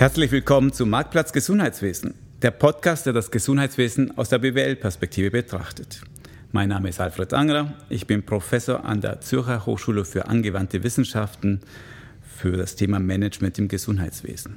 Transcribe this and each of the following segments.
Herzlich willkommen zu Marktplatz Gesundheitswesen, der Podcast, der das Gesundheitswesen aus der BWL-Perspektive betrachtet. Mein Name ist Alfred Angerer, ich bin Professor an der Zürcher Hochschule für angewandte Wissenschaften für das Thema Management im Gesundheitswesen.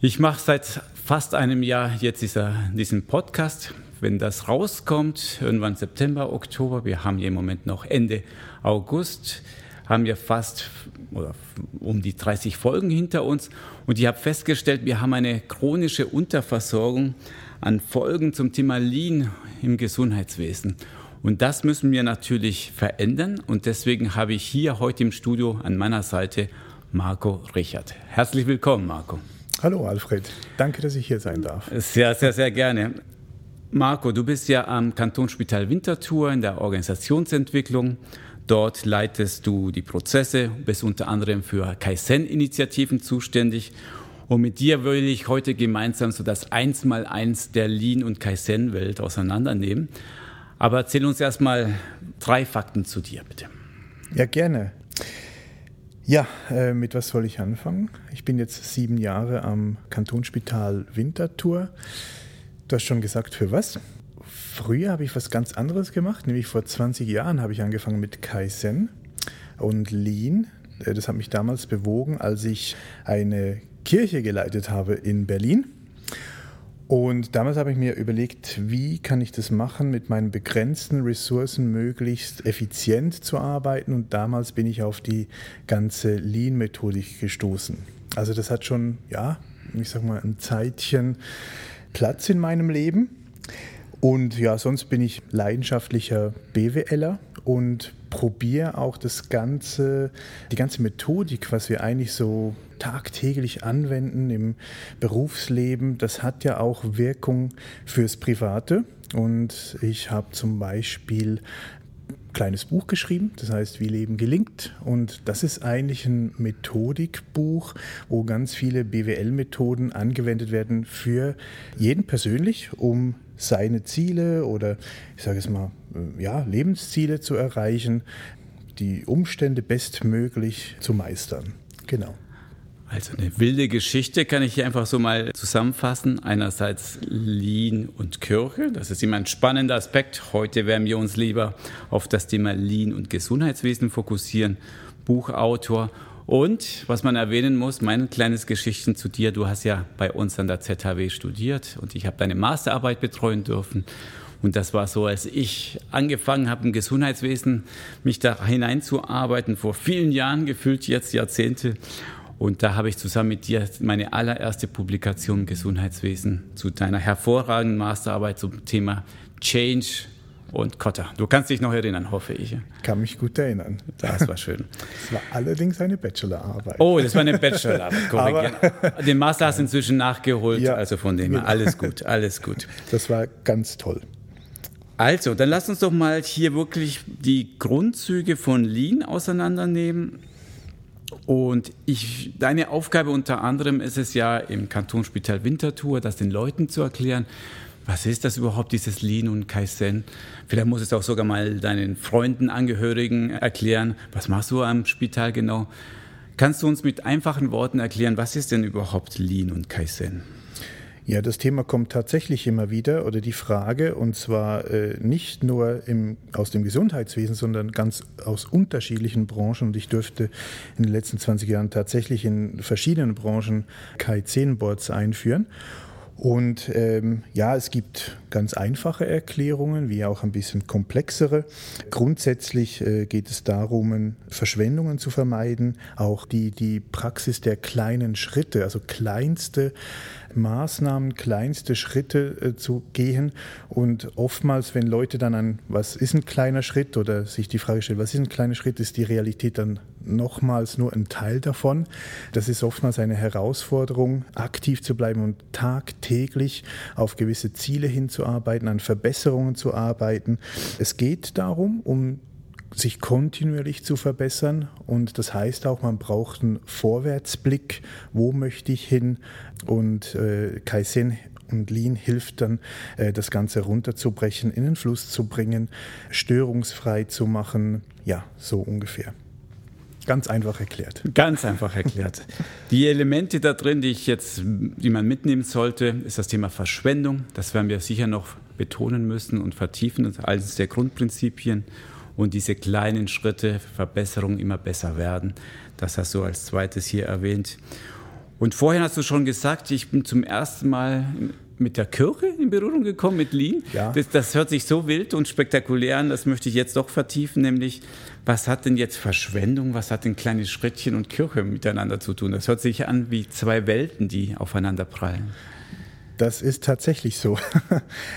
Ich mache seit fast einem Jahr jetzt dieser, diesen Podcast. Wenn das rauskommt, irgendwann September, Oktober, wir haben hier im Moment noch Ende August, haben wir fast oder um die 30 Folgen hinter uns und ich habe festgestellt, wir haben eine chronische Unterversorgung an Folgen zum Thema Lean im Gesundheitswesen. Und das müssen wir natürlich verändern und deswegen habe ich hier heute im Studio an meiner Seite Marco Richard. Herzlich willkommen, Marco. Hallo Alfred, danke, dass ich hier sein darf. Sehr, sehr, sehr gerne. Marco, du bist ja am Kantonsspital Winterthur in der Organisationsentwicklung Dort leitest du die Prozesse, bist unter anderem für Kaizen-Initiativen zuständig. Und mit dir will ich heute gemeinsam so das Eins-mal-Eins der Lean- und Kaizen-Welt auseinandernehmen. Aber erzähl uns erstmal drei Fakten zu dir, bitte. Ja, gerne. Ja, äh, mit was soll ich anfangen? Ich bin jetzt sieben Jahre am Kantonsspital Winterthur. Du hast schon gesagt, für was? Früher habe ich was ganz anderes gemacht, nämlich vor 20 Jahren habe ich angefangen mit Kaizen und Lean. Äh, das hat mich damals bewogen, als ich eine Kirche geleitet habe in Berlin. Und damals habe ich mir überlegt, wie kann ich das machen, mit meinen begrenzten Ressourcen möglichst effizient zu arbeiten. Und damals bin ich auf die ganze Lean-Methodik gestoßen. Also das hat schon, ja, ich sag mal, ein Zeitchen Platz in meinem Leben. Und ja, sonst bin ich leidenschaftlicher BWLer und probiere auch das ganze, die ganze Methodik, was wir eigentlich so tagtäglich anwenden im Berufsleben, das hat ja auch Wirkung fürs Private. Und ich habe zum Beispiel ein kleines Buch geschrieben, das heißt Wie Leben gelingt. Und das ist eigentlich ein Methodikbuch, wo ganz viele BWL-Methoden angewendet werden für jeden persönlich, um seine Ziele oder ich sage es mal, äh, ja, Lebensziele zu erreichen, die Umstände bestmöglich zu meistern. Genau. Also eine wilde Geschichte kann ich hier einfach so mal zusammenfassen. Einerseits Lean und Kirche, das ist immer ein spannender Aspekt. Heute werden wir uns lieber auf das Thema Lean und Gesundheitswesen fokussieren. Buchautor und was man erwähnen muss, mein kleines Geschichten zu dir. Du hast ja bei uns an der ZHW studiert und ich habe deine Masterarbeit betreuen dürfen. Und das war so, als ich angefangen habe im Gesundheitswesen, mich da hineinzuarbeiten, vor vielen Jahren, gefühlt jetzt Jahrzehnte. Und da habe ich zusammen mit dir meine allererste Publikation im Gesundheitswesen zu deiner hervorragenden Masterarbeit zum Thema Change und Kotter. Du kannst dich noch erinnern, hoffe ich. Kann mich gut erinnern. Das war schön. Das war allerdings eine Bachelorarbeit. Oh, das war eine Bachelorarbeit, korrekt. Den Master hast du inzwischen nachgeholt, ja, also von dem her. Alles gut, alles gut. Das war ganz toll. Also, dann lass uns doch mal hier wirklich die Grundzüge von Lean auseinandernehmen. Und ich, deine Aufgabe unter anderem ist es ja im Kantonsspital Winterthur, das den Leuten zu erklären, was ist das überhaupt, dieses Lean und Kaizen? Vielleicht muss es auch sogar mal deinen Freunden, Angehörigen erklären. Was machst du am Spital genau? Kannst du uns mit einfachen Worten erklären, was ist denn überhaupt Lean und Kaizen? Ja, das Thema kommt tatsächlich immer wieder oder die Frage, und zwar äh, nicht nur im, aus dem Gesundheitswesen, sondern ganz aus unterschiedlichen Branchen. Und ich dürfte in den letzten 20 Jahren tatsächlich in verschiedenen Branchen Kai-10-Boards einführen. Und ähm, ja, es gibt ganz einfache Erklärungen, wie auch ein bisschen komplexere. Grundsätzlich äh, geht es darum, Verschwendungen zu vermeiden, auch die, die Praxis der kleinen Schritte, also kleinste Maßnahmen, kleinste Schritte äh, zu gehen. Und oftmals, wenn Leute dann an, was ist ein kleiner Schritt oder sich die Frage stellen, was ist ein kleiner Schritt, ist die Realität dann nochmals nur ein Teil davon. Das ist oftmals eine Herausforderung, aktiv zu bleiben und tagtäglich auf gewisse Ziele hinzuarbeiten, an Verbesserungen zu arbeiten. Es geht darum, um sich kontinuierlich zu verbessern. Und das heißt auch, man braucht einen Vorwärtsblick. Wo möchte ich hin? Und äh, Kaizen und Lean hilft dann, äh, das Ganze runterzubrechen, in den Fluss zu bringen, störungsfrei zu machen. Ja, so ungefähr. Ganz einfach erklärt. Ganz einfach erklärt. Die Elemente da drin, die ich jetzt, die man mitnehmen sollte, ist das Thema Verschwendung. Das werden wir sicher noch betonen müssen und vertiefen als der Grundprinzipien und diese kleinen Schritte, Verbesserungen immer besser werden. Das hast du als zweites hier erwähnt. Und vorhin hast du schon gesagt, ich bin zum ersten Mal mit der Kirche in Berührung gekommen, mit Lean. Ja. Das, das, hört sich so wild und spektakulär an, das möchte ich jetzt doch vertiefen, nämlich was hat denn jetzt Verschwendung, was hat denn kleine Schrittchen und Kirche miteinander zu tun? Das hört sich an wie zwei Welten, die aufeinander prallen. Das ist tatsächlich so.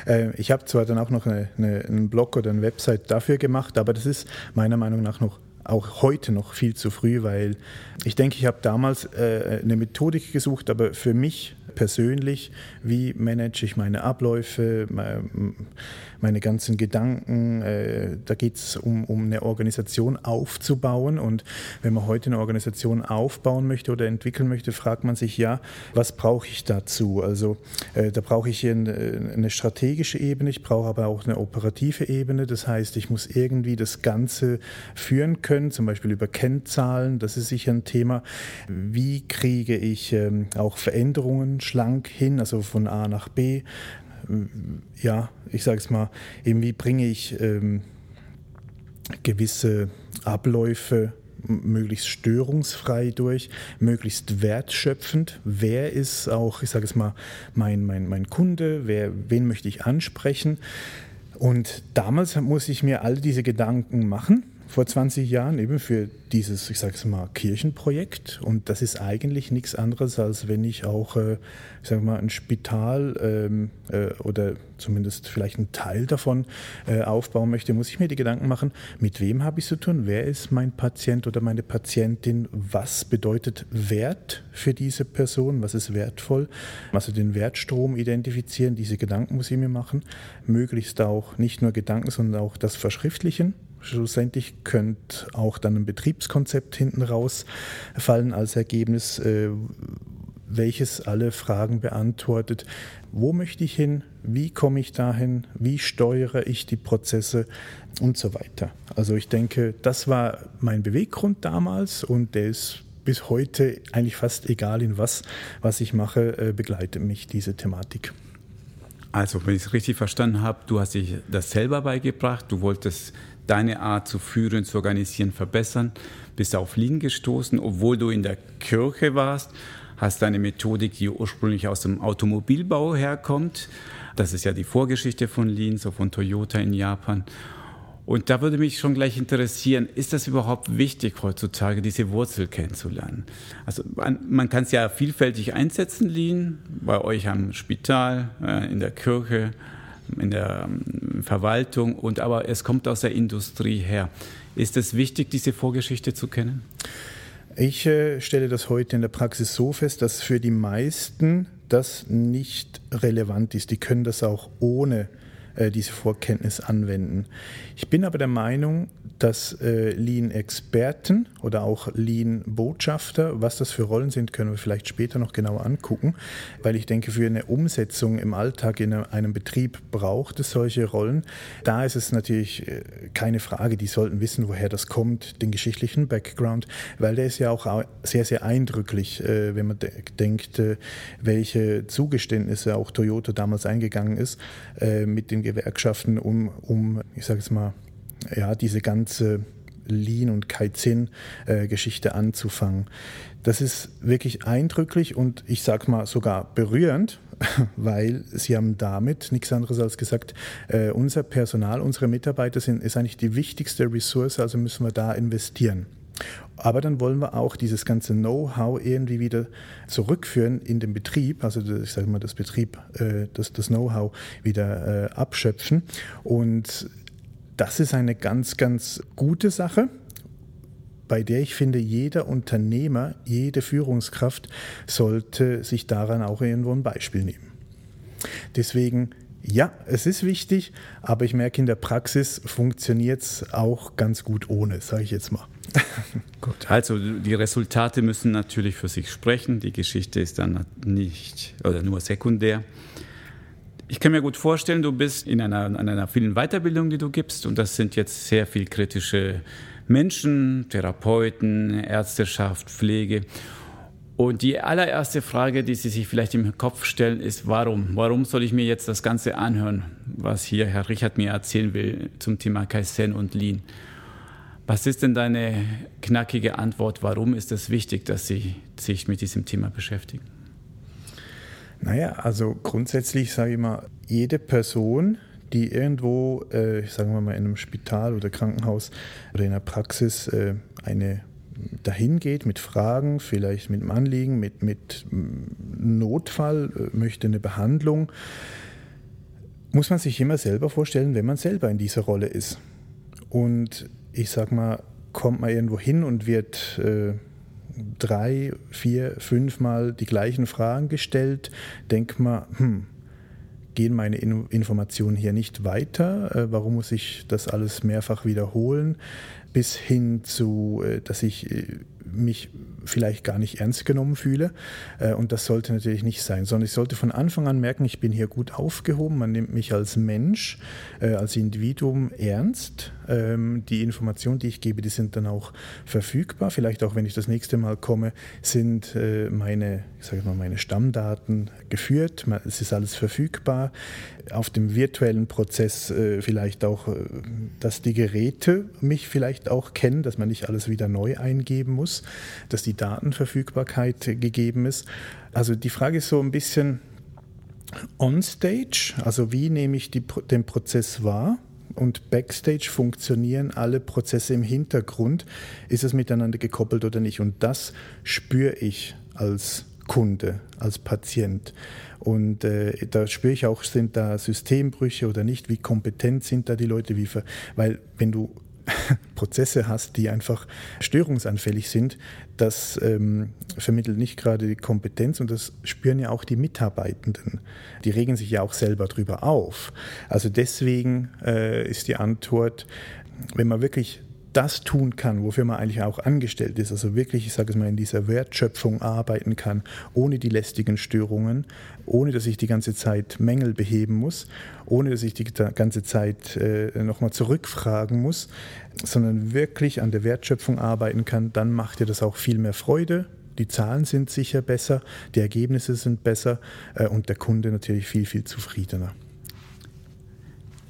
Äh, ich habe zwar dann auch noch eine, eine, einen Blog oder eine Website dafür gemacht, aber das ist meiner Meinung nach noch auch heute noch viel zu früh, weil ich denke, ich habe damals äh, eine Methodik gesucht, aber für mich persönlich, wie manage ich meine Abläufe, meine ganzen Gedanken. Äh, da geht es um, um eine Organisation aufzubauen. Und wenn man heute eine Organisation aufbauen möchte oder entwickeln möchte, fragt man sich ja, was brauche ich dazu? Also äh, da brauche ich eine, eine strategische Ebene, ich brauche aber auch eine operative Ebene. Das heißt, ich muss irgendwie das Ganze führen können, zum Beispiel über Kennzahlen. Das ist sicher ein Thema. Wie kriege ich ähm, auch Veränderungen schlank hin, also von A nach B. Ja, ich sage es mal, wie bringe ich ähm, gewisse Abläufe möglichst störungsfrei durch, möglichst wertschöpfend. Wer ist auch, ich sage es mal, mein, mein, mein Kunde, wer, wen möchte ich ansprechen? Und damals muss ich mir all diese Gedanken machen vor 20 Jahren eben für dieses, ich sage es mal, Kirchenprojekt. Und das ist eigentlich nichts anderes, als wenn ich auch, äh, ich sage mal, ein Spital ähm, äh, oder zumindest vielleicht einen Teil davon äh, aufbauen möchte, muss ich mir die Gedanken machen, mit wem habe ich zu tun? Wer ist mein Patient oder meine Patientin? Was bedeutet Wert für diese Person? Was ist wertvoll? Also den Wertstrom identifizieren, diese Gedanken muss ich mir machen. Möglichst auch nicht nur Gedanken, sondern auch das Verschriftlichen Schlussendlich könnte auch dann ein Betriebskonzept hinten rausfallen als Ergebnis, äh, welches alle Fragen beantwortet. Wo möchte ich hin? Wie komme ich dahin? Wie steuere ich die Prozesse und so weiter? Also ich denke, das war mein Beweggrund damals und der ist bis heute eigentlich fast egal in was, was ich mache, äh, begleitet mich diese Thematik. Also, wenn ich es richtig verstanden habe, du hast dich das selber beigebracht, du wolltest deine Art zu führen, zu organisieren verbessern. Bist auf Lean gestoßen, obwohl du in der Kirche warst, hast deine Methodik, die ursprünglich aus dem Automobilbau herkommt. Das ist ja die Vorgeschichte von Lean, so von Toyota in Japan. Und da würde mich schon gleich interessieren, ist das überhaupt wichtig heutzutage, diese Wurzel kennenzulernen? Also man, man kann es ja vielfältig einsetzen, Lean, bei euch am Spital, äh, in der Kirche, in der ähm, Verwaltung und aber es kommt aus der Industrie her. Ist es wichtig, diese Vorgeschichte zu kennen? Ich äh, stelle das heute in der Praxis so fest, dass für die meisten das nicht relevant ist. Die können das auch ohne äh, diese Vorkenntnis anwenden. Ich bin aber der Meinung, dass äh, Lean-Experten oder auch Lean-Botschafter, was das für Rollen sind, können wir vielleicht später noch genauer angucken, weil ich denke, für eine Umsetzung im Alltag in einem Betrieb braucht es solche Rollen. Da ist es natürlich äh, keine Frage, die sollten wissen, woher das kommt, den geschichtlichen Background, weil der ist ja auch sehr, sehr eindrücklich, äh, wenn man denkt, welche Zugeständnisse auch Toyota damals eingegangen ist mit den Gewerkschaften, um, um ich sage es mal, ja, diese ganze Lean- und Kaizen-Geschichte anzufangen. Das ist wirklich eindrücklich und ich sage mal sogar berührend, weil sie haben damit nichts anderes als gesagt, äh, unser Personal, unsere Mitarbeiter sind, ist eigentlich die wichtigste Ressource, also müssen wir da investieren. Aber dann wollen wir auch dieses ganze Know-how irgendwie wieder zurückführen in den Betrieb, also ich sage mal das Betrieb, äh, das, das Know-how wieder äh, abschöpfen. Und das ist eine ganz, ganz gute Sache, bei der ich finde, jeder Unternehmer, jede Führungskraft sollte sich daran auch irgendwo ein Beispiel nehmen. Deswegen, ja, es ist wichtig, aber ich merke, in der Praxis funktioniert es auch ganz gut ohne, sage ich jetzt mal. Gut, also die Resultate müssen natürlich für sich sprechen. Die Geschichte ist dann nicht oder nur sekundär. Ich kann mir gut vorstellen, du bist in einer, in einer vielen Weiterbildung, die du gibst, und das sind jetzt sehr viel kritische Menschen, Therapeuten, Ärzteschaft, Pflege. Und die allererste Frage, die Sie sich vielleicht im Kopf stellen, ist, warum? Warum soll ich mir jetzt das Ganze anhören, was hier Herr Richard mir erzählen will zum Thema Kaizen und Lean? Was ist denn deine knackige Antwort? Warum ist es wichtig, dass Sie sich mit diesem Thema beschäftigen? Naja, also grundsätzlich sage ich mal, jede Person, die irgendwo, äh, sagen wir mal, in einem Spital oder Krankenhaus oder in einer Praxis äh, eine dahin geht mit Fragen, vielleicht mit einem Anliegen, mit, mit Notfall, äh, möchte eine Behandlung, muss man sich immer selber vorstellen, wenn man selber in dieser Rolle ist. Und ich sag mal, kommt man irgendwo hin und wird äh, drei, vier, fünfmal die gleichen Fragen gestellt, denkt man, hm, gehen meine In Informationen hier nicht weiter? Äh, warum muss ich das alles mehrfach wiederholen? Bis hin zu, äh, dass ich äh, mich vielleicht gar nicht ernst genommen fühle. Äh, und das sollte natürlich nicht sein, sondern ich sollte von Anfang an merken, ich bin hier gut aufgehoben. Man nimmt mich als Mensch, äh, als Individuum ernst. Ähm, die Informationen, die ich gebe, die sind dann auch verfügbar. Vielleicht auch, wenn ich das nächste Mal komme, sind äh, meine, ich sage mal, meine Stammdaten geführt. Es ist alles verfügbar. Auf dem virtuellen Prozess vielleicht auch, dass die Geräte mich vielleicht auch kennen, dass man nicht alles wieder neu eingeben muss, dass die Datenverfügbarkeit gegeben ist. Also die Frage ist so ein bisschen on-stage, also wie nehme ich die, den Prozess wahr? Und backstage funktionieren alle Prozesse im Hintergrund. Ist es miteinander gekoppelt oder nicht? Und das spüre ich als Kunde, als Patient. Und äh, da spüre ich auch, sind da Systembrüche oder nicht? Wie kompetent sind da die Leute? Wie weil wenn du Prozesse hast, die einfach störungsanfällig sind, das ähm, vermittelt nicht gerade die Kompetenz und das spüren ja auch die Mitarbeitenden. Die regen sich ja auch selber drüber auf. Also deswegen äh, ist die Antwort, wenn man wirklich das tun kann, wofür man eigentlich auch angestellt ist, also wirklich, ich sage es mal, in dieser Wertschöpfung arbeiten kann, ohne die lästigen Störungen, ohne dass ich die ganze Zeit Mängel beheben muss, ohne dass ich die ganze Zeit äh, nochmal zurückfragen muss, sondern wirklich an der Wertschöpfung arbeiten kann, dann macht dir das auch viel mehr Freude. Die Zahlen sind sicher besser, die Ergebnisse sind besser äh, und der Kunde natürlich viel, viel zufriedener.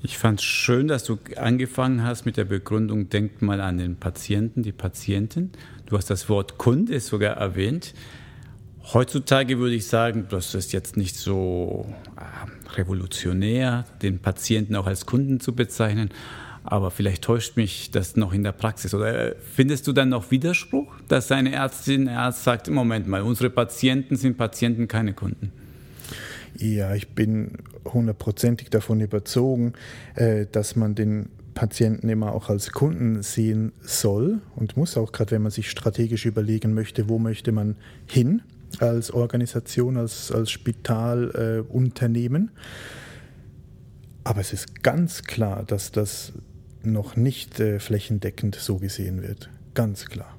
Ich fand es schön, dass du angefangen hast mit der Begründung, denkt mal an den Patienten, die Patientin. Du hast das Wort Kunde sogar erwähnt. Heutzutage würde ich sagen, das ist jetzt nicht so äh, revolutionär, den Patienten auch als Kunden zu bezeichnen. Aber vielleicht täuscht mich das noch in der Praxis. Oder findest du dann noch Widerspruch, dass eine Ärztin, Arzt sagt, im Moment mal, unsere Patienten sind Patienten, keine Kunden? Ja, ich bin hundertprozentig davon überzogen, äh, dass man den Patienten immer auch als Kunden sehen soll und muss auch, gerade wenn man sich strategisch überlegen möchte, wo möchte man hin als Organisation, als, als Spitalunternehmen. Äh, Aber es ist ganz klar, dass das noch nicht äh, flächendeckend so gesehen wird. Ganz klar.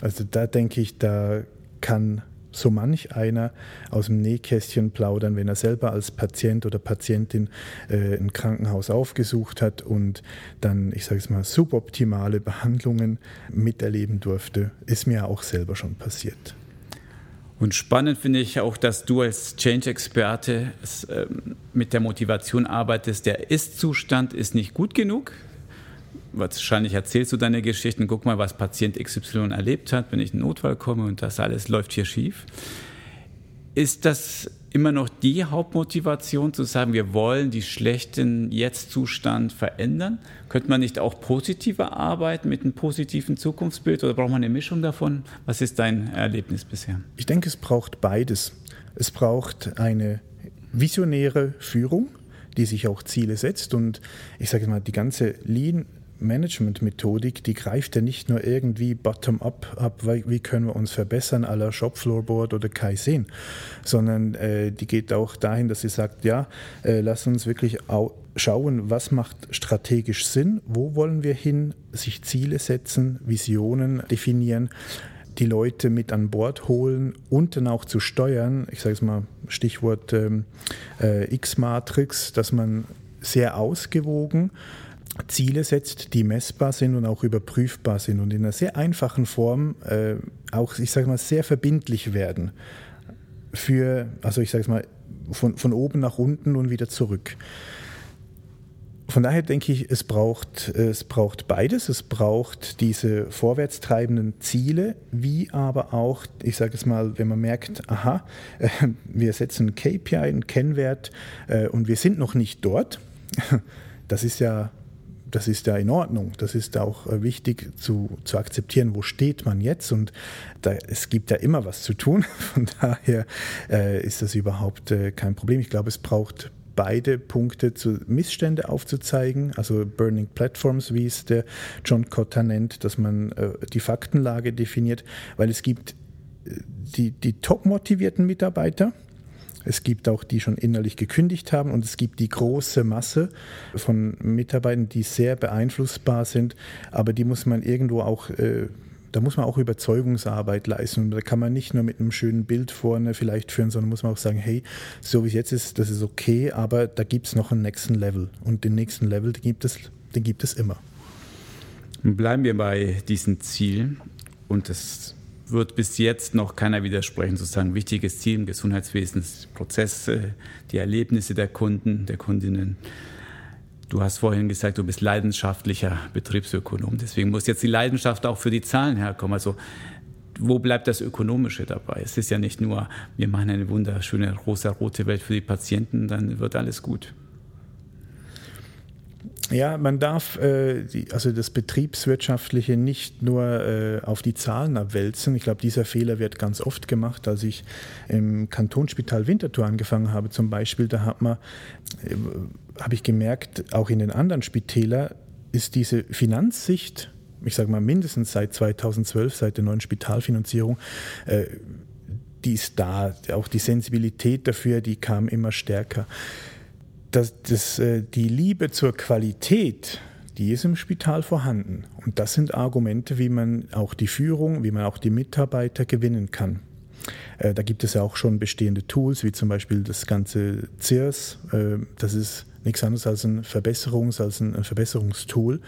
Also da denke ich, da kann so manch einer aus dem Nähkästchen plaudern, wenn er selber als Patient oder Patientin äh, ein Krankenhaus aufgesucht hat und dann, ich sage es mal, suboptimale Behandlungen miterleben durfte. Ist mir auch selber schon passiert. Und spannend finde ich auch, dass du als Change-Experte äh, mit der Motivation arbeitest, der Ist-Zustand ist nicht gut genug, wahrscheinlich erzählst du deine Geschichten, guck mal, was Patient XY erlebt hat, wenn ich in Notfall komme und das alles läuft hier schief. Ist das immer noch die Hauptmotivation zu sagen, wir wollen die schlechten Jetzt-Zustand verändern? Könnte man nicht auch positiver arbeiten mit einem positiven Zukunftsbild oder braucht man eine Mischung davon? Was ist dein Erlebnis bisher? Ich denke, es braucht beides. Es braucht eine visionäre Führung, die sich auch Ziele setzt und ich sage mal, die ganze Lean Management-Methodik, die greift ja nicht nur irgendwie bottom-up ab, wie können wir uns verbessern, à la Shopfloorboard oder Kaizen, sondern äh, die geht auch dahin, dass sie sagt, ja, äh, lass uns wirklich schauen, was macht strategisch Sinn, wo wollen wir hin, sich Ziele setzen, Visionen definieren, die Leute mit an Bord holen und dann auch zu steuern. Ich sage es mal, Stichwort ähm, äh, X-Matrix, dass man sehr ausgewogen Ziele setzt, die messbar sind und auch überprüfbar sind und in einer sehr einfachen Form äh, auch, ich sage mal, sehr verbindlich werden. Für, also ich sage es mal, von, von oben nach unten und wieder zurück. Von daher denke ich, es braucht, es braucht beides. Es braucht diese vorwärtstreibenden Ziele, wie aber auch, ich sage es mal, wenn man merkt, aha, wir setzen KPI, einen Kennwert äh, und wir sind noch nicht dort. Das ist ja das ist ja in Ordnung. Das ist auch äh, wichtig zu, zu akzeptieren, wo steht man jetzt. Und da, es gibt ja immer was zu tun. Von daher äh, ist das überhaupt äh, kein Problem. Ich glaube, es braucht beide Punkte zu Missstände aufzuzeigen, also Burning Platforms, wie es der John Cotter nennt, dass man äh, die Faktenlage definiert, weil es gibt äh, die, die top motivierten Mitarbeiter, es gibt auch die schon innerlich gekündigt haben und es gibt die große Masse von Mitarbeitern, die sehr beeinflussbar sind, aber die muss man irgendwo auch äh, da muss man auch Überzeugungsarbeit leisten. Da kann man nicht nur mit einem schönen Bild vorne vielleicht führen, sondern muss man auch sagen, hey, so wie es jetzt ist, das ist okay, aber da gibt es noch einen nächsten Level. Und den nächsten Level, den gibt es, den gibt es immer. Bleiben wir bei diesen Zielen. Und das wird bis jetzt noch keiner widersprechen, sozusagen wichtiges Ziel im Gesundheitswesen, Prozesse, die Erlebnisse der Kunden, der Kundinnen. Du hast vorhin gesagt, du bist leidenschaftlicher Betriebsökonom. Deswegen muss jetzt die Leidenschaft auch für die Zahlen herkommen. Also wo bleibt das Ökonomische dabei? Es ist ja nicht nur, wir machen eine wunderschöne rosa-rote Welt für die Patienten, dann wird alles gut. Ja, man darf äh, die, also das Betriebswirtschaftliche nicht nur äh, auf die Zahlen abwälzen. Ich glaube, dieser Fehler wird ganz oft gemacht. Als ich im Kantonsspital Winterthur angefangen habe, zum Beispiel, da hat man, äh, habe ich gemerkt, auch in den anderen Spitälern ist diese Finanzsicht, ich sage mal mindestens seit 2012, seit der neuen Spitalfinanzierung, äh, die ist da. Auch die Sensibilität dafür, die kam immer stärker das, das, äh, die Liebe zur Qualität, die ist im Spital vorhanden. Und das sind Argumente, wie man auch die Führung, wie man auch die Mitarbeiter gewinnen kann. Äh, da gibt es ja auch schon bestehende Tools, wie zum Beispiel das ganze CIRS. Äh, das ist nichts anderes als ein, Verbesserungs-, als ein Verbesserungstool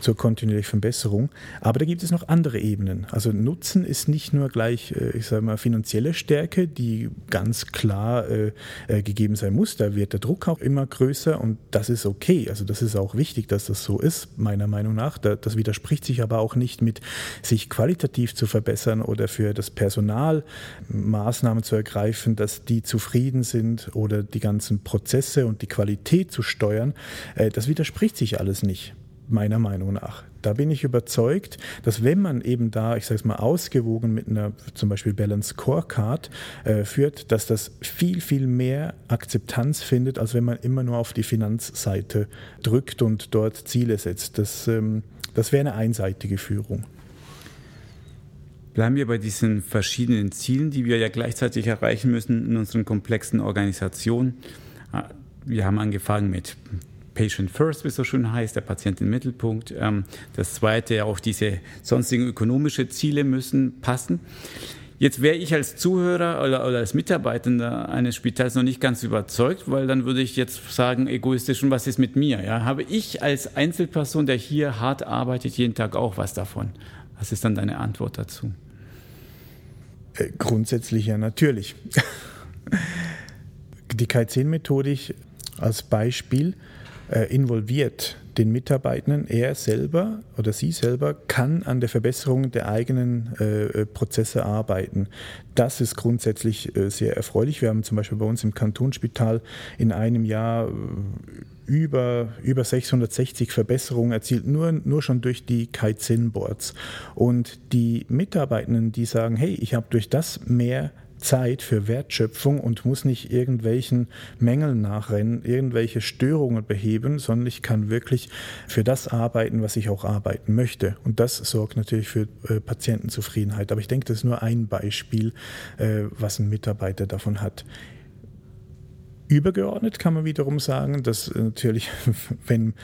zur kontinuierlichen Verbesserung. Aber da gibt es noch andere Ebenen. Also Nutzen ist nicht nur gleich, äh, ich sage mal, finanzielle Stärke, die ganz klar äh, äh, gegeben sein muss. Da wird der Druck auch immer größer und das ist okay. Also das ist auch wichtig, dass das so ist, meiner Meinung nach. Das widerspricht sich aber auch nicht mit sich qualitativ zu verbessern oder für das Personal Maßnahmen zu ergreifen, dass die zufrieden sind oder die ganzen Prozesse und die Qualität zu steuern, äh, das widerspricht sich alles nicht meiner Meinung nach. Da bin ich überzeugt, dass wenn man eben da, ich sage es mal, ausgewogen mit einer zum Beispiel Balance Scorecard äh, führt, dass das viel, viel mehr Akzeptanz findet, als wenn man immer nur auf die Finanzseite drückt und dort Ziele setzt. Das, ähm, das wäre eine einseitige Führung. Bleiben wir bei diesen verschiedenen Zielen, die wir ja gleichzeitig erreichen müssen in unseren komplexen Organisationen wir haben angefangen mit Patient First, wie es so schön heißt, der Patient im Mittelpunkt. Ähm, das zweite, auch diese sonstigen ökonomischen Ziele müssen passen. Jetzt wäre ich als Zuhörer oder, als Mitarbeitender eines Spitals noch nicht ganz überzeugt, weil dann würde ich jetzt sagen, egoistisch, und was ist mit mir? Ja? Habe ich als Einzelperson, der hier hart arbeitet, jeden Tag auch was davon? Was ist dann deine Antwort dazu? Äh, grundsätzlich ja, natürlich. Die K10-Methodik als Beispiel äh, involviert den Mitarbeitenden, er selber oder sie selber kann an der Verbesserung der eigenen äh, äh, Prozesse arbeiten. Das ist grundsätzlich äh, sehr erfreulich. Wir haben zum Beispiel bei uns im Kantonsspital in einem Jahr äh, über, über 660 Verbesserungen erzielt, nur, nur schon durch die Kaizen-Boards. Und die Mitarbeitenden, die sagen, hey, ich habe durch das mehr Zeit für Wertschöpfung und muss nicht irgendwelchen Mängeln nachrennen, irgendwelche Störungen beheben, sondern ich kann wirklich für das arbeiten, was ich auch arbeiten möchte. Und das sorgt natürlich für äh, Patientenzufriedenheit. Aber ich denke, das ist nur ein Beispiel, äh, was ein Mitarbeiter davon hat. Übergeordnet kann man wiederum sagen, dass natürlich, wenn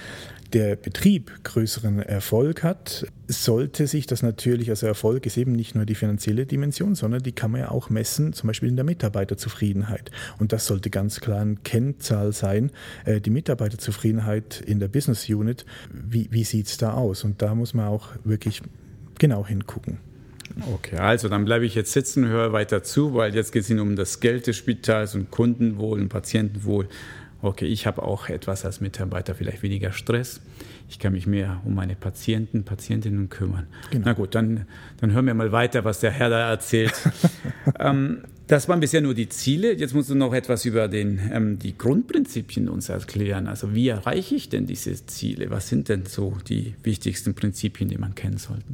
der Betrieb größeren Erfolg hat, sollte sich das natürlich, also Erfolg ist eben nicht nur die finanzielle Dimension, sondern die kann man ja auch messen, zum Beispiel in der Mitarbeiterzufriedenheit. Und das sollte ganz klar eine Kennzahl sein, äh, die Mitarbeiterzufriedenheit in der Business Unit. Wie, wie sieht es da aus? Und da muss man auch wirklich genau hingucken. Okay, also dann bleibe ich jetzt sitzen, höre weiter zu, weil jetzt geht es Ihnen um das Geld des Spitals und Kundenwohl und Patientenwohl okay, ich habe auch etwas als Mitarbeiter, vielleicht weniger Stress. Ich kann mich mehr um meine Patienten, Patientinnen kümmern. Genau. Na gut, dann, dann hören wir mal weiter, was der Herr da erzählt. ähm, das waren bisher nur die Ziele. Jetzt musst du noch etwas über den, ähm, die Grundprinzipien uns erklären. Also wie erreiche ich denn diese Ziele? Was sind denn so die wichtigsten Prinzipien, die man kennen sollte?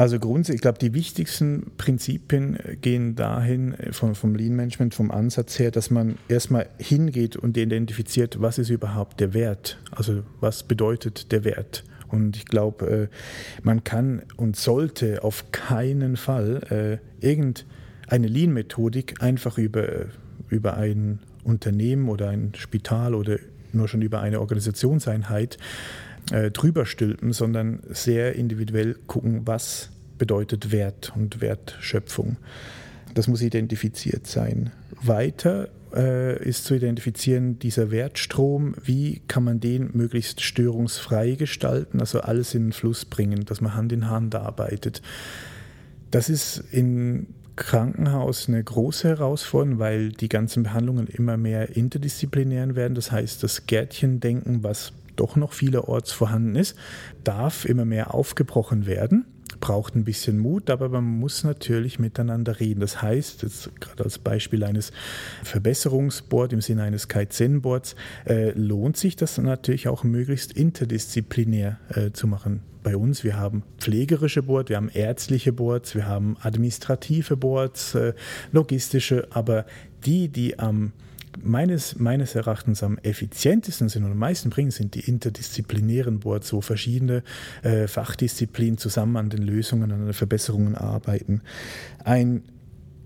Also grundsätzlich, ich glaube, die wichtigsten Prinzipien gehen dahin äh, vom, vom Lean Management, vom Ansatz her, dass man erstmal hingeht und identifiziert, was ist überhaupt der Wert? Also was bedeutet der Wert? Und ich glaube, äh, man kann und sollte auf keinen Fall äh, irgendeine Lean-Methodik einfach über, über ein Unternehmen oder ein Spital oder nur schon über eine Organisationseinheit äh, drüber stülpen, sondern sehr individuell gucken, was bedeutet Wert und Wertschöpfung. Das muss identifiziert sein. Weiter äh, ist zu identifizieren dieser Wertstrom, wie kann man den möglichst störungsfrei gestalten, also alles in den Fluss bringen, dass man Hand in Hand arbeitet. Das ist in Krankenhaus eine große Herausforderung, weil die ganzen Behandlungen immer mehr interdisziplinär werden. Das heißt, das Gärtchendenken, was doch noch vielerorts vorhanden ist, darf immer mehr aufgebrochen werden braucht ein bisschen Mut, aber man muss natürlich miteinander reden. Das heißt, jetzt gerade als Beispiel eines Verbesserungsboards im Sinne eines Kaizen-Boards, äh, lohnt sich das natürlich auch möglichst interdisziplinär äh, zu machen. Bei uns, wir haben pflegerische Boards, wir haben ärztliche Boards, wir haben administrative Boards, äh, logistische, aber die, die am meines, meines Erachtens am effizientesten sind und am meisten bringen, sind die interdisziplinären Boards, wo verschiedene äh, Fachdisziplinen zusammen an den Lösungen, an den Verbesserungen arbeiten. Ein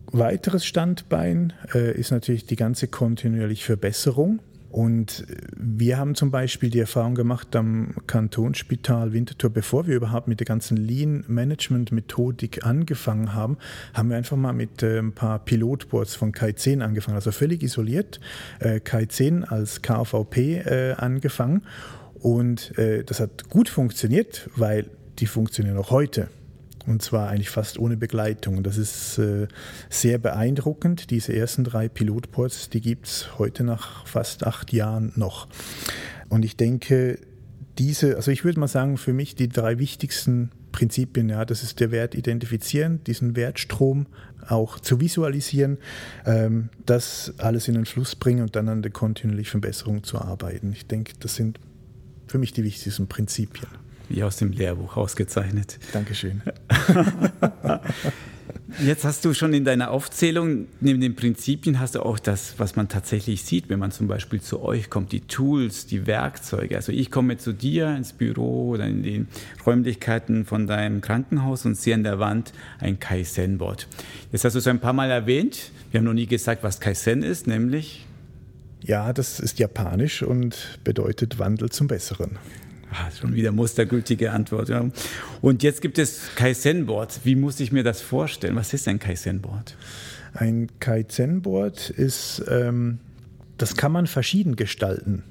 weiteres Standbein äh, ist natürlich die ganze kontinuierliche Verbesserung. Und wir haben zum Beispiel die Erfahrung gemacht am Kantonsspital Winterthur, bevor wir überhaupt mit der ganzen Lean-Management-Methodik angefangen haben, haben wir einfach mal mit äh, ein paar Pilotboards von Kai10 angefangen, also völlig isoliert, äh, Kai10 als KVP äh, angefangen. Und äh, das hat gut funktioniert, weil die funktionieren auch heute. Und zwar eigentlich fast ohne Begleitung. Das ist äh, sehr beeindruckend. Diese ersten drei Pilotports, die gibt es heute nach fast acht Jahren noch. Und ich denke, diese, also ich würde mal sagen, für mich die drei wichtigsten Prinzipien, ja, das ist der Wert identifizieren, diesen Wertstrom auch zu visualisieren, ähm, das alles in den Fluss bringen und dann an der kontinuierlichen Verbesserung zu arbeiten. Ich denke, das sind für mich die wichtigsten Prinzipien. Wie aus dem Lehrbuch ausgezeichnet. Dankeschön. Jetzt hast du schon in deiner Aufzählung, neben den Prinzipien, hast du auch das, was man tatsächlich sieht, wenn man zum Beispiel zu euch kommt, die Tools, die Werkzeuge. Also ich komme zu dir ins Büro oder in die Räumlichkeiten von deinem Krankenhaus und sehe an der Wand ein Kaizen-Board. Jetzt hast du es ein paar Mal erwähnt. Wir haben noch nie gesagt, was Kaizen ist, nämlich ja, das ist japanisch und bedeutet Wandel zum Besseren. Ah, schon wieder mustergültige Antwort. Ja. Und jetzt gibt es Kaizen-Board. Wie muss ich mir das vorstellen? Was ist ein Kaizen-Board? Ein Kaizen-Board ist, ähm, das kann man verschieden gestalten.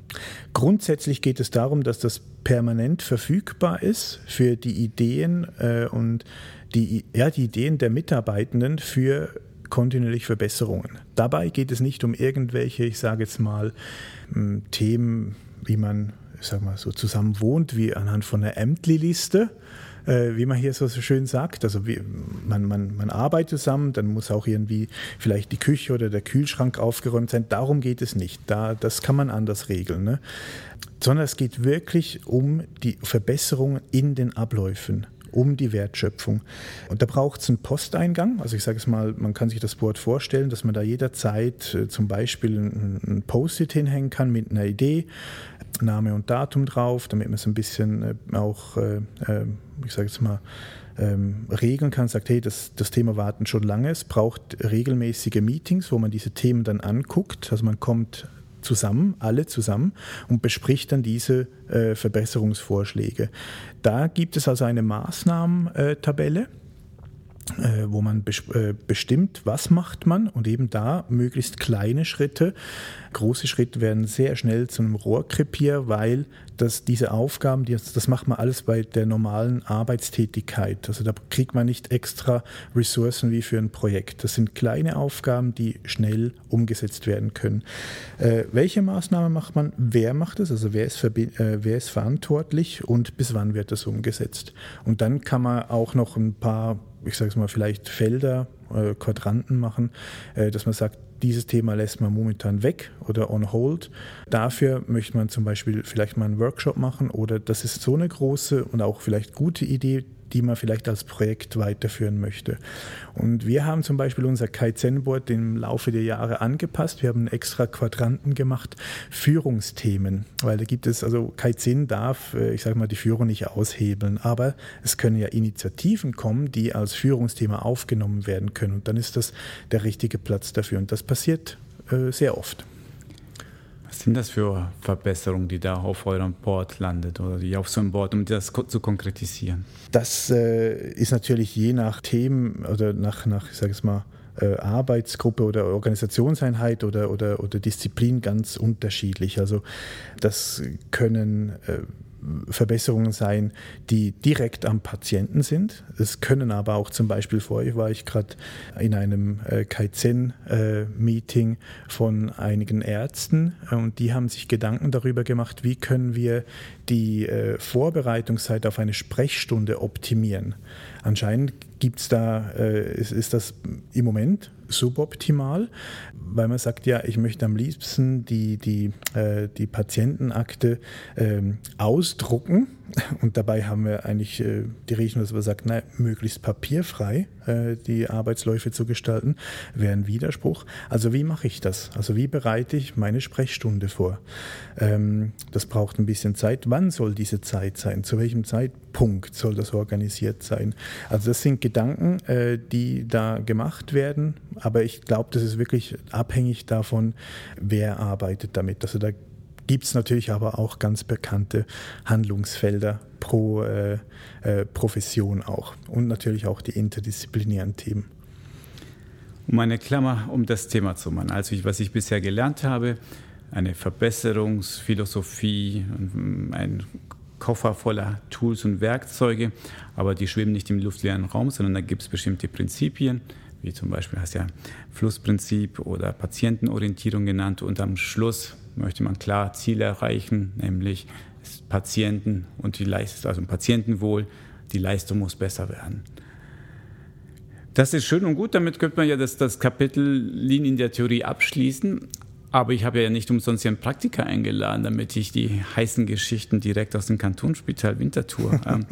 Grundsätzlich geht es darum, dass das permanent verfügbar ist für die Ideen äh, und die, ja, die Ideen der Mitarbeitenden für kontinuierliche Verbesserungen. Dabei geht es nicht um irgendwelche, ich sage jetzt mal, Themen, wie man ich sag mal, so zusammen wohnt, wie anhand von einer Ämtli-Liste, äh, wie man hier so schön sagt. Also wie, man, man, man arbeitet zusammen, dann muss auch irgendwie vielleicht die Küche oder der Kühlschrank aufgeräumt sein. Darum geht es nicht. Da, das kann man anders regeln. Ne? Sondern es geht wirklich um die Verbesserung in den Abläufen um die Wertschöpfung. Und da braucht es einen Posteingang. Also ich sage es mal, man kann sich das Board vorstellen, dass man da jederzeit äh, zum Beispiel ein, Post-it hinhängen kann mit einer Idee, Name und Datum drauf, damit man es ein bisschen äh, auch, äh, ich sage jetzt mal, ähm, regeln kann, sagt, hey, das, das Thema warten schon lange. Es braucht regelmäßige Meetings, wo man diese Themen dann anguckt. Also man kommt zusammen, alle zusammen und bespricht dann diese äh, Verbesserungsvorschläge. Da gibt es also eine Maßnahmentabelle wo man äh, bestimmt, was macht man und eben da möglichst kleine Schritte. Große Schritte werden sehr schnell zu einem Rohrkrepier, weil das, diese Aufgaben, die, das macht man alles bei der normalen Arbeitstätigkeit. Also da kriegt man nicht extra Ressourcen wie für ein Projekt. Das sind kleine Aufgaben, die schnell umgesetzt werden können. Äh, welche Maßnahme macht man? Wer macht es? Also wer ist, äh, wer ist verantwortlich und bis wann wird das umgesetzt? Und dann kann man auch noch ein paar ich sage es mal, vielleicht Felder, äh, Quadranten machen, äh, dass man sagt, dieses Thema lässt man momentan weg oder on hold. Dafür möchte man zum Beispiel vielleicht mal einen Workshop machen oder das ist so eine große und auch vielleicht gute Idee, die man vielleicht als Projekt weiterführen möchte. Und wir haben zum Beispiel unser Kaizen-Board im Laufe der Jahre angepasst. Wir haben extra Quadranten gemacht, Führungsthemen, weil da gibt es, also Kaizen darf, äh, ich sage mal, die Führung nicht aushebeln, aber es können ja Initiativen kommen, die als Führungsthema aufgenommen werden können. Und dann ist das der richtige Platz dafür. Und das passiert äh, sehr oft. Was sind das für Verbesserungen, die da auf eurem Board landet oder die auf so einem Board, um das zu konkretisieren? Das äh, ist natürlich je nach Themen oder nach, nach ich sage es mal, äh, Arbeitsgruppe oder Organisationseinheit oder, oder, oder Disziplin ganz unterschiedlich. Also das können äh, Verbesserungen sein, die direkt am Patienten sind. Es können aber auch zum Beispiel, vorher war ich gerade in einem äh, Kaizen-Meeting äh, von einigen Ärzten äh, und die haben sich Gedanken darüber gemacht, wie können wir die äh, Vorbereitungszeit auf eine Sprechstunde optimieren. Anscheinend gibt es da, ist, ist das im Moment suboptimal, weil man sagt, ja, ich möchte am liebsten die, die, äh, die Patientenakte ähm, ausdrucken und dabei haben wir eigentlich äh, die Richtung, dass man sagt, na, möglichst papierfrei äh, die Arbeitsläufe zu gestalten, wäre ein Widerspruch. Also wie mache ich das? Also wie bereite ich meine Sprechstunde vor? Ähm, das braucht ein bisschen Zeit. Wann soll diese Zeit sein? Zu welchem Zeitpunkt soll das organisiert sein? Also das sind Gedanken, äh, die da gemacht werden, aber ich glaube, das ist wirklich abhängig davon, wer arbeitet damit. Also da gibt es natürlich aber auch ganz bekannte Handlungsfelder pro äh, äh, Profession auch und natürlich auch die interdisziplinären Themen. Um eine Klammer um das Thema zu machen. Also ich, was ich bisher gelernt habe, eine Verbesserungsphilosophie, ein Koffer voller Tools und Werkzeuge, aber die schwimmen nicht im luftleeren Raum, sondern da gibt es bestimmte Prinzipien, wie zum Beispiel hast ja Flussprinzip oder Patientenorientierung genannt und am Schluss möchte man klar Ziele erreichen, nämlich Patienten und die Leistung, also Patientenwohl, die Leistung muss besser werden. Das ist schön und gut, damit könnte man ja das, das Kapitel Lean in der Theorie abschließen. Aber ich habe ja nicht umsonst hier einen Praktiker eingeladen, damit ich die heißen Geschichten direkt aus dem Kantonsspital Winterthur ähm,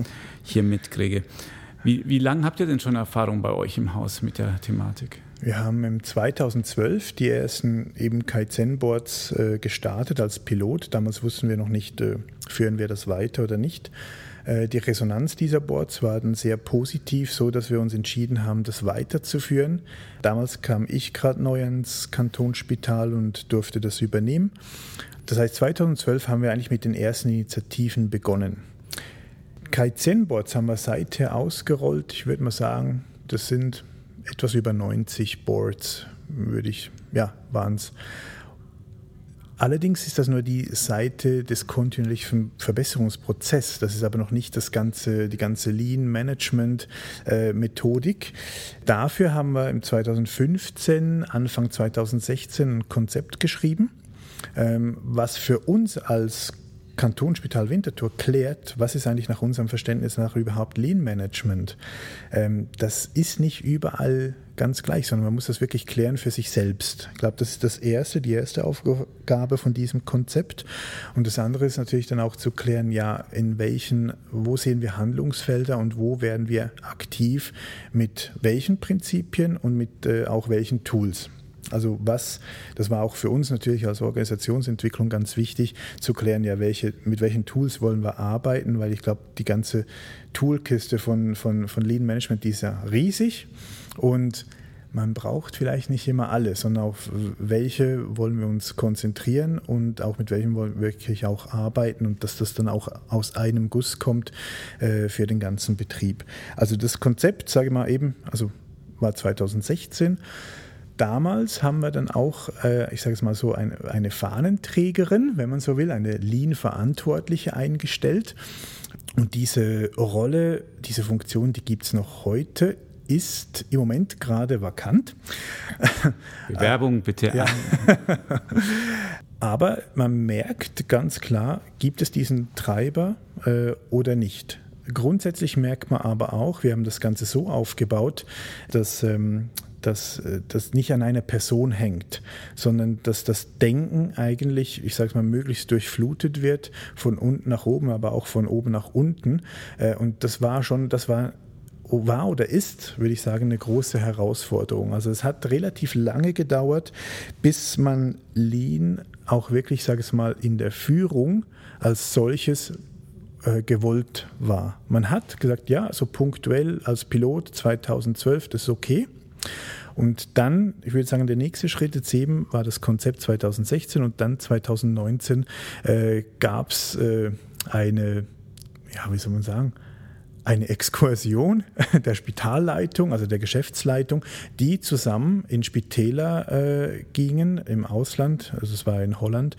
hier mitkriege. Wie, wie lange habt ihr denn schon Erfahrung bei euch im Haus mit der Thematik? Wir haben im 2012 die ersten eben Kaizen-Boards äh, gestartet als Pilot. Damals wussten wir noch nicht, äh, führen wir das weiter oder nicht. Äh, die Resonanz dieser Boards war dann sehr positiv, so dass wir uns entschieden haben, das weiterzuführen. Damals kam ich gerade neu ins Kantonsspital und durfte das übernehmen. Das heißt, 2012 haben wir eigentlich mit den ersten Initiativen begonnen. Kaizen-Boards haben wir seither ausgerollt. Ich würde mal sagen, das sind etwas über 90 Boards, würde ich, ja, waren es. Allerdings ist das nur die Seite des kontinuierlichen Verbesserungsprozesses. Das ist aber noch nicht das ganze, die ganze Lean-Management-Methodik. Dafür haben wir im 2015, Anfang 2016 ein Konzept geschrieben, ähm, was für uns als Kantonsspital Winterthur klärt, was ist eigentlich nach unserem Verständnis nach überhaupt Lean Management. Ähm, das ist nicht überall ganz gleich, sondern man muss das wirklich klären für sich selbst. Ich glaube, das ist das erste, die erste Aufgabe von diesem Konzept. Und das andere ist natürlich dann auch zu klären, ja, in welchen, wo sehen wir Handlungsfelder und wo werden wir aktiv mit welchen Prinzipien und mit äh, auch welchen Tools. Also was, das war auch für uns natürlich als Organisationsentwicklung ganz wichtig zu klären, ja, welche, mit welchen Tools wollen wir arbeiten, weil ich glaube, die ganze Toolkiste von, von, von Lean Management, die ist ja riesig und man braucht vielleicht nicht immer alles, sondern auf welche wollen wir uns konzentrieren und auch mit welchen wollen wir wirklich auch arbeiten und dass das dann auch aus einem Guss kommt äh, für den ganzen Betrieb. Also das Konzept, sage ich mal eben, also war 2016 damals haben wir dann auch, äh, ich sage es mal so, eine, eine Fahnenträgerin, wenn man so will, eine Lean-Verantwortliche eingestellt. Und diese Rolle, diese Funktion, die gibt es noch heute ist im Moment gerade vakant. Bewerbung bitte. Ja. Aber man merkt ganz klar, gibt es diesen Treiber äh, oder nicht. Grundsätzlich merkt man aber auch, wir haben das Ganze so aufgebaut, dass ähm, dass äh, das nicht an einer Person hängt, sondern dass das Denken eigentlich, ich sage mal, möglichst durchflutet wird, von unten nach oben, aber auch von oben nach unten. Äh, und das war schon, das war war oder ist, würde ich sagen, eine große Herausforderung. Also es hat relativ lange gedauert, bis man Lean auch wirklich, sage ich mal, in der Führung als solches äh, gewollt war. Man hat gesagt, ja, so punktuell als Pilot 2012, das ist okay. Und dann, ich würde sagen, der nächste Schritt jetzt eben war das Konzept 2016 und dann 2019 äh, gab es äh, eine, ja, wie soll man sagen, eine Exkursion der Spitalleitung, also der Geschäftsleitung, die zusammen in Spitäler äh, gingen im Ausland, also es war in Holland,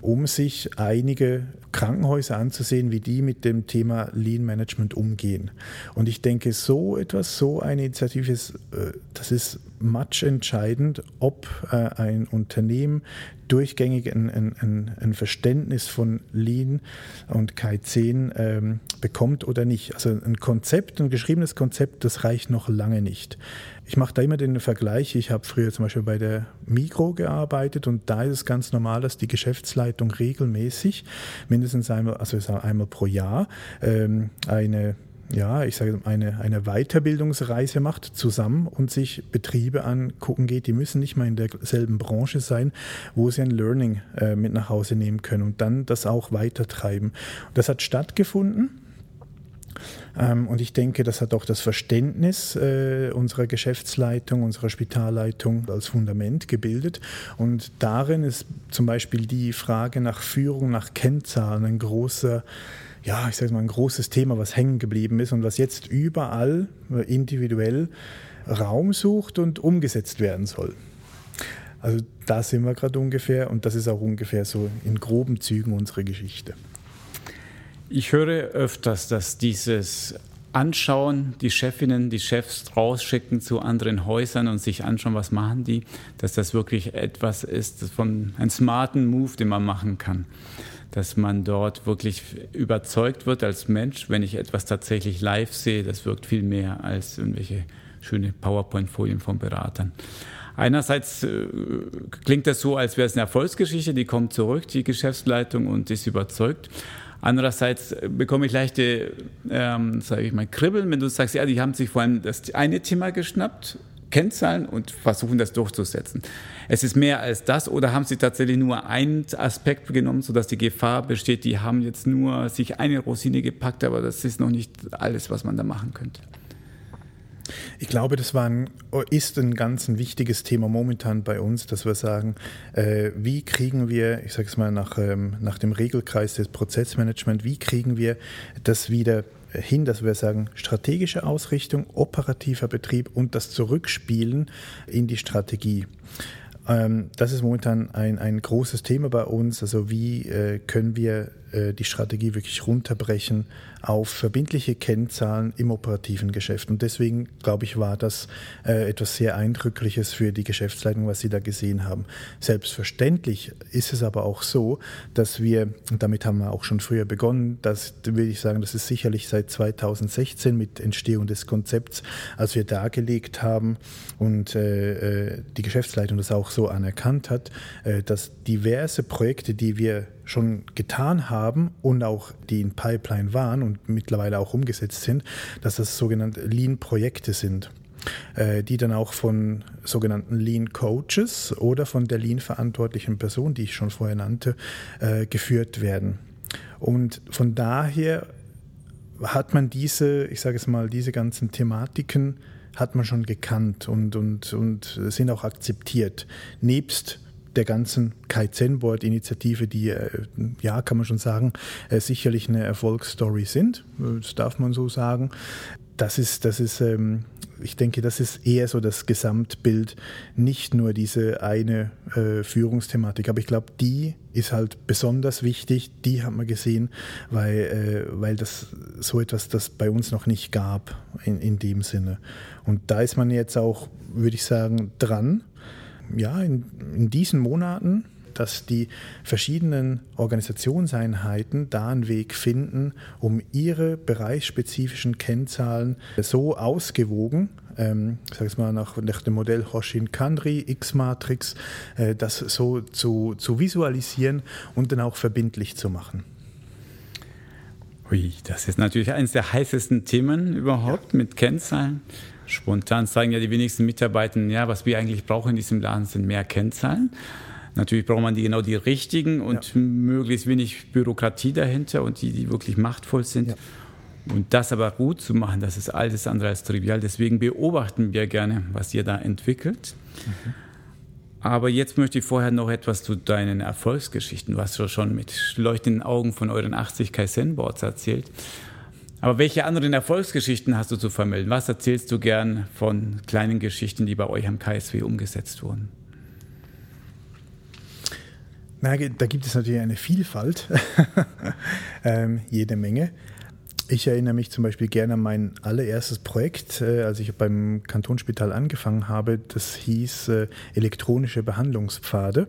um sich einige Krankenhäuser anzusehen, wie die mit dem Thema Lean Management umgehen. Und ich denke, so etwas, so eine Initiative ist, äh, das ist much entscheidend, ob äh, ein Unternehmen durchgängig ein, ein, ein, Verständnis von Lean und K10 ähm, bekommt oder nicht. Also ein Konzept, ein geschriebenes Konzept, das reicht noch lange nicht. Ich mache da immer den Vergleich. Ich habe früher zum Beispiel bei der Migro gearbeitet und da ist es ganz normal, dass die Geschäftsleitung regelmäßig, mindestens einmal, also einmal pro Jahr, ähm, eine ja, ich sage eine, eine Weiterbildungsreise macht zusammen und sich Betriebe angucken geht, die müssen nicht mal in derselben Branche sein, wo sie ein Learning äh, mit nach Hause nehmen können und dann das auch weitertreiben. Das hat stattgefunden. Ähm, und ich denke, das hat auch das Verständnis äh, unserer Geschäftsleitung, unserer Spitalleitung als Fundament gebildet. Und darin ist zum Beispiel die Frage nach Führung, nach Kennzahlen ein großer ja, ich sage mal, ein großes Thema, was hängen geblieben ist und was jetzt überall individuell Raum sucht und umgesetzt werden soll. Also da sind wir gerade ungefähr und das ist auch ungefähr so in groben Zügen unsere Geschichte. Ich höre öfters, dass dieses Anschauen, die Chefinnen, die Chefs rausschicken zu anderen Häusern und sich anschauen, was machen die, dass das wirklich etwas ist, von einem smarten Move, den man machen kann dass man dort wirklich überzeugt wird als Mensch, wenn ich etwas tatsächlich live sehe, das wirkt viel mehr als irgendwelche schöne PowerPoint-Folien von Beratern. Einerseits äh, klingt das so, als wäre es eine Erfolgsgeschichte, die kommt zurück, die Geschäftsleitung, und ist überzeugt. Andererseits bekomme ich leichte, ähm, sage ich mal, Kribbeln, wenn du sagst, ja, die haben sich vor allem das eine Thema geschnappt Kennzahlen und versuchen das durchzusetzen. Es ist mehr als das oder haben Sie tatsächlich nur einen Aspekt genommen, sodass die Gefahr besteht, die haben jetzt nur sich eine Rosine gepackt, aber das ist noch nicht alles, was man da machen könnte. Ich glaube, das ein, ist ein ganz ein wichtiges Thema momentan bei uns, dass wir sagen, äh, wie kriegen wir, ich sage es mal nach, ähm, nach dem Regelkreis des Prozessmanagement, wie kriegen wir das wieder hin, dass wir sagen, strategische Ausrichtung, operativer Betrieb und das Zurückspielen in die Strategie. Ähm, das ist momentan ein, ein großes Thema bei uns. Also wie äh, können wir äh, die Strategie wirklich runterbrechen auf verbindliche Kennzahlen im operativen Geschäft. Und deswegen, glaube ich, war das äh, etwas sehr Eindrückliches für die Geschäftsleitung, was Sie da gesehen haben. Selbstverständlich ist es aber auch so, dass wir, und damit haben wir auch schon früher begonnen, das würde ich sagen, das ist sicherlich seit 2016 mit Entstehung des Konzepts, als wir dargelegt haben und äh, die Geschäftsleitung das auch so anerkannt hat, dass diverse Projekte, die wir schon getan haben und auch die in Pipeline waren und mittlerweile auch umgesetzt sind, dass das sogenannte Lean-Projekte sind äh, die dann auch von sogenannten Lean Coaches oder von der Lean verantwortlichen Person, die ich schon vorher nannte, äh, geführt werden. Und von daher hat man diese, ich sage es mal, diese ganzen Thematiken hat man schon gekannt und, und, und sind auch akzeptiert. Nebst der ganzen Kaizen-Board-Initiative, die, äh, ja, kann man schon sagen, äh, sicherlich eine Erfolgsstory sind. Das darf man so sagen. Das ist, das ist, ähm, ich denke, das ist eher so das Gesamtbild, nicht nur diese eine äh, Führungsthematik. Aber ich glaube, die ist halt besonders wichtig. Die hat man gesehen, weil, weil das so etwas, das bei uns noch nicht gab in, in dem Sinne. Und da ist man jetzt auch, würde ich sagen, dran ja, in, in diesen Monaten dass die verschiedenen Organisationseinheiten da einen Weg finden, um ihre bereichsspezifischen Kennzahlen so ausgewogen, ähm, ich mal nach, nach dem Modell Hoshin Kanri, X-Matrix, äh, das so zu, zu visualisieren und dann auch verbindlich zu machen. Ui, das ist natürlich eines der heißesten Themen überhaupt ja. mit Kennzahlen. Spontan zeigen ja die wenigsten Mitarbeiter, ja, was wir eigentlich brauchen in diesem Laden sind mehr Kennzahlen. Natürlich braucht man die genau die richtigen und ja. möglichst wenig Bürokratie dahinter und die, die wirklich machtvoll sind. Ja. Und das aber gut zu machen, das ist alles andere als trivial. Deswegen beobachten wir gerne, was ihr da entwickelt. Mhm. Aber jetzt möchte ich vorher noch etwas zu deinen Erfolgsgeschichten. Du hast schon mit leuchtenden Augen von euren 80 Kaizen-Boards erzählt. Aber welche anderen Erfolgsgeschichten hast du zu vermelden? Was erzählst du gern von kleinen Geschichten, die bei euch am KSW umgesetzt wurden? Na, da gibt es natürlich eine Vielfalt, ähm, jede Menge. Ich erinnere mich zum Beispiel gerne an mein allererstes Projekt, äh, als ich beim Kantonsspital angefangen habe. Das hieß äh, elektronische Behandlungspfade.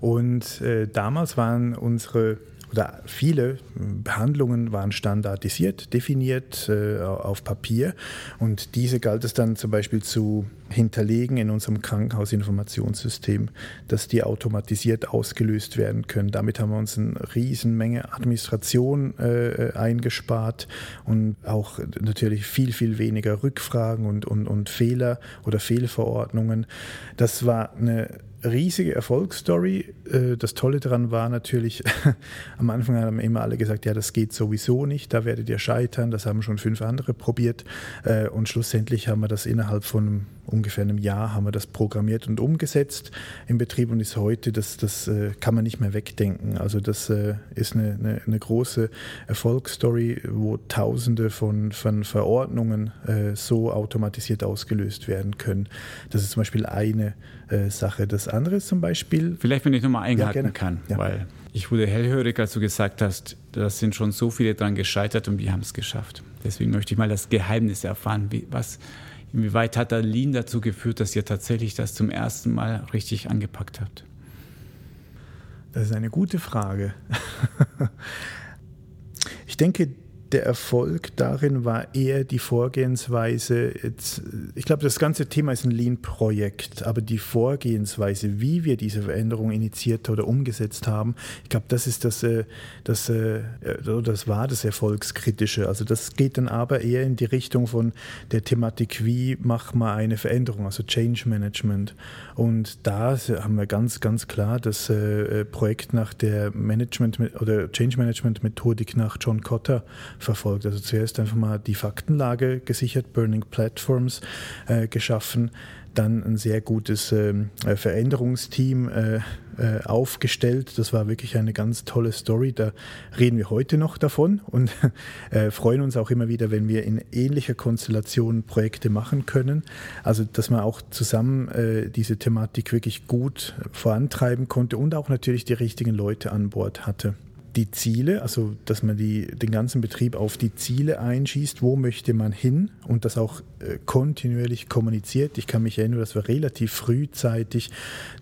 Und äh, damals waren unsere oder viele Behandlungen waren standardisiert, definiert äh, auf Papier und diese galt es dann zum Beispiel zu hinterlegen in unserem Krankenhausinformationssystem, dass die automatisiert ausgelöst werden können. Damit haben wir uns eine Riesenmenge Administration äh, eingespart und auch natürlich viel, viel weniger Rückfragen und, und, und Fehler oder Fehlverordnungen. Das war eine riesige Erfolgsstory. Äh, das Tolle daran war natürlich, am Anfang haben immer alle gesagt, ja, das geht sowieso nicht, da werdet ihr scheitern, das haben schon fünf andere probiert. Äh, und schlussendlich haben wir das innerhalb von ungefähr einem Jahr haben wir das programmiert und umgesetzt im Betrieb und ist heute, das, das äh, kann man nicht mehr wegdenken. Also das ist eine, eine, eine große Erfolgsstory, wo Tausende von, von Verordnungen so automatisiert ausgelöst werden können. Das ist zum Beispiel eine Sache. Das andere ist zum Beispiel. Vielleicht, wenn ich nochmal einhaken ja, kann, ja. weil ich wurde hellhörig, als du gesagt hast, da sind schon so viele dran gescheitert und wir haben es geschafft. Deswegen möchte ich mal das Geheimnis erfahren. Wie, was, inwieweit hat der Lean dazu geführt, dass ihr tatsächlich das zum ersten Mal richtig angepackt habt? Das ist eine gute Frage. ich denke, der Erfolg darin war eher die Vorgehensweise. Jetzt, ich glaube, das ganze Thema ist ein Lean-Projekt, aber die Vorgehensweise, wie wir diese Veränderung initiiert oder umgesetzt haben, ich glaube, das ist das, äh, das, äh, das war das Erfolgskritische. Also das geht dann aber eher in die Richtung von der Thematik, wie macht man eine Veränderung, also Change Management. Und da haben wir ganz, ganz klar das äh, Projekt nach der Management oder Change Management Methodik nach John Cotter verfolgt. Also zuerst einfach mal die Faktenlage gesichert, Burning Platforms äh, geschaffen, dann ein sehr gutes ähm, äh, Veränderungsteam äh, äh, aufgestellt. Das war wirklich eine ganz tolle Story. Da reden wir heute noch davon und äh, freuen uns auch immer wieder, wenn wir in ähnlicher Konstellation Projekte machen können. Also, dass man auch zusammen äh, diese Thematik wirklich gut vorantreiben konnte und auch natürlich die richtigen Leute an Bord hatte. Die Ziele, also dass man die, den ganzen Betrieb auf die Ziele einschießt, wo möchte man hin und das auch äh, kontinuierlich kommuniziert. Ich kann mich erinnern, dass wir relativ frühzeitig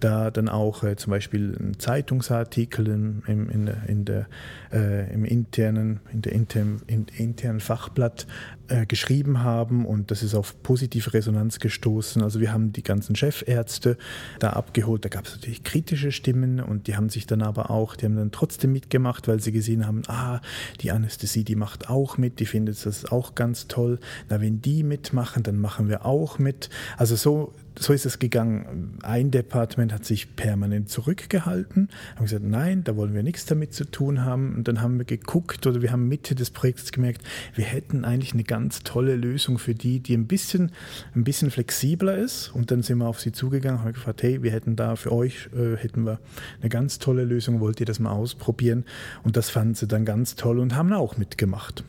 da dann auch äh, zum Beispiel einen Zeitungsartikel im, im, in der, in der, äh, im internen, in der internen, in, internen Fachblatt äh, geschrieben haben und das ist auf positive Resonanz gestoßen. Also wir haben die ganzen Chefärzte da abgeholt. Da gab es natürlich kritische Stimmen und die haben sich dann aber auch, die haben dann trotzdem mitgemacht gemacht, weil sie gesehen haben, ah, die Anästhesie, die macht auch mit, die findet das auch ganz toll. Na, wenn die mitmachen, dann machen wir auch mit. Also so so ist es gegangen. Ein Departement hat sich permanent zurückgehalten, haben gesagt, nein, da wollen wir nichts damit zu tun haben. Und dann haben wir geguckt oder wir haben Mitte des Projekts gemerkt, wir hätten eigentlich eine ganz tolle Lösung für die, die ein bisschen, ein bisschen flexibler ist. Und dann sind wir auf sie zugegangen, haben gefragt, hey, wir hätten da für euch, äh, hätten wir eine ganz tolle Lösung, wollt ihr das mal ausprobieren? Und das fanden sie dann ganz toll und haben auch mitgemacht.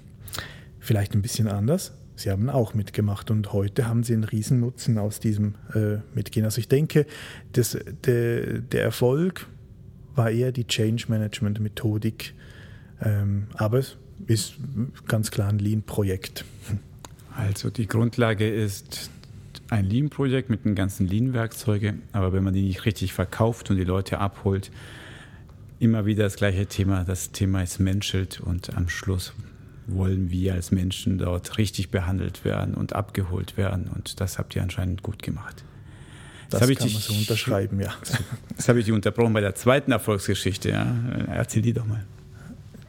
Vielleicht ein bisschen anders, Sie haben auch mitgemacht und heute haben Sie einen riesen Nutzen aus diesem äh, Mitgehen. Also ich denke, das, der, der Erfolg war eher die Change Management Methodik, ähm, aber es ist ganz klar ein Lean-Projekt. Also die Grundlage ist ein Lean-Projekt mit den ganzen Lean-Werkzeugen, aber wenn man die nicht richtig verkauft und die Leute abholt, immer wieder das gleiche Thema. Das Thema ist menschelt und am Schluss wollen wir als Menschen dort richtig behandelt werden und abgeholt werden. Und das habt ihr anscheinend gut gemacht. Das, das kann dich, man so unterschreiben, ja. Das habe ich dich unterbrochen bei der zweiten Erfolgsgeschichte. Ja. Erzähl die doch mal.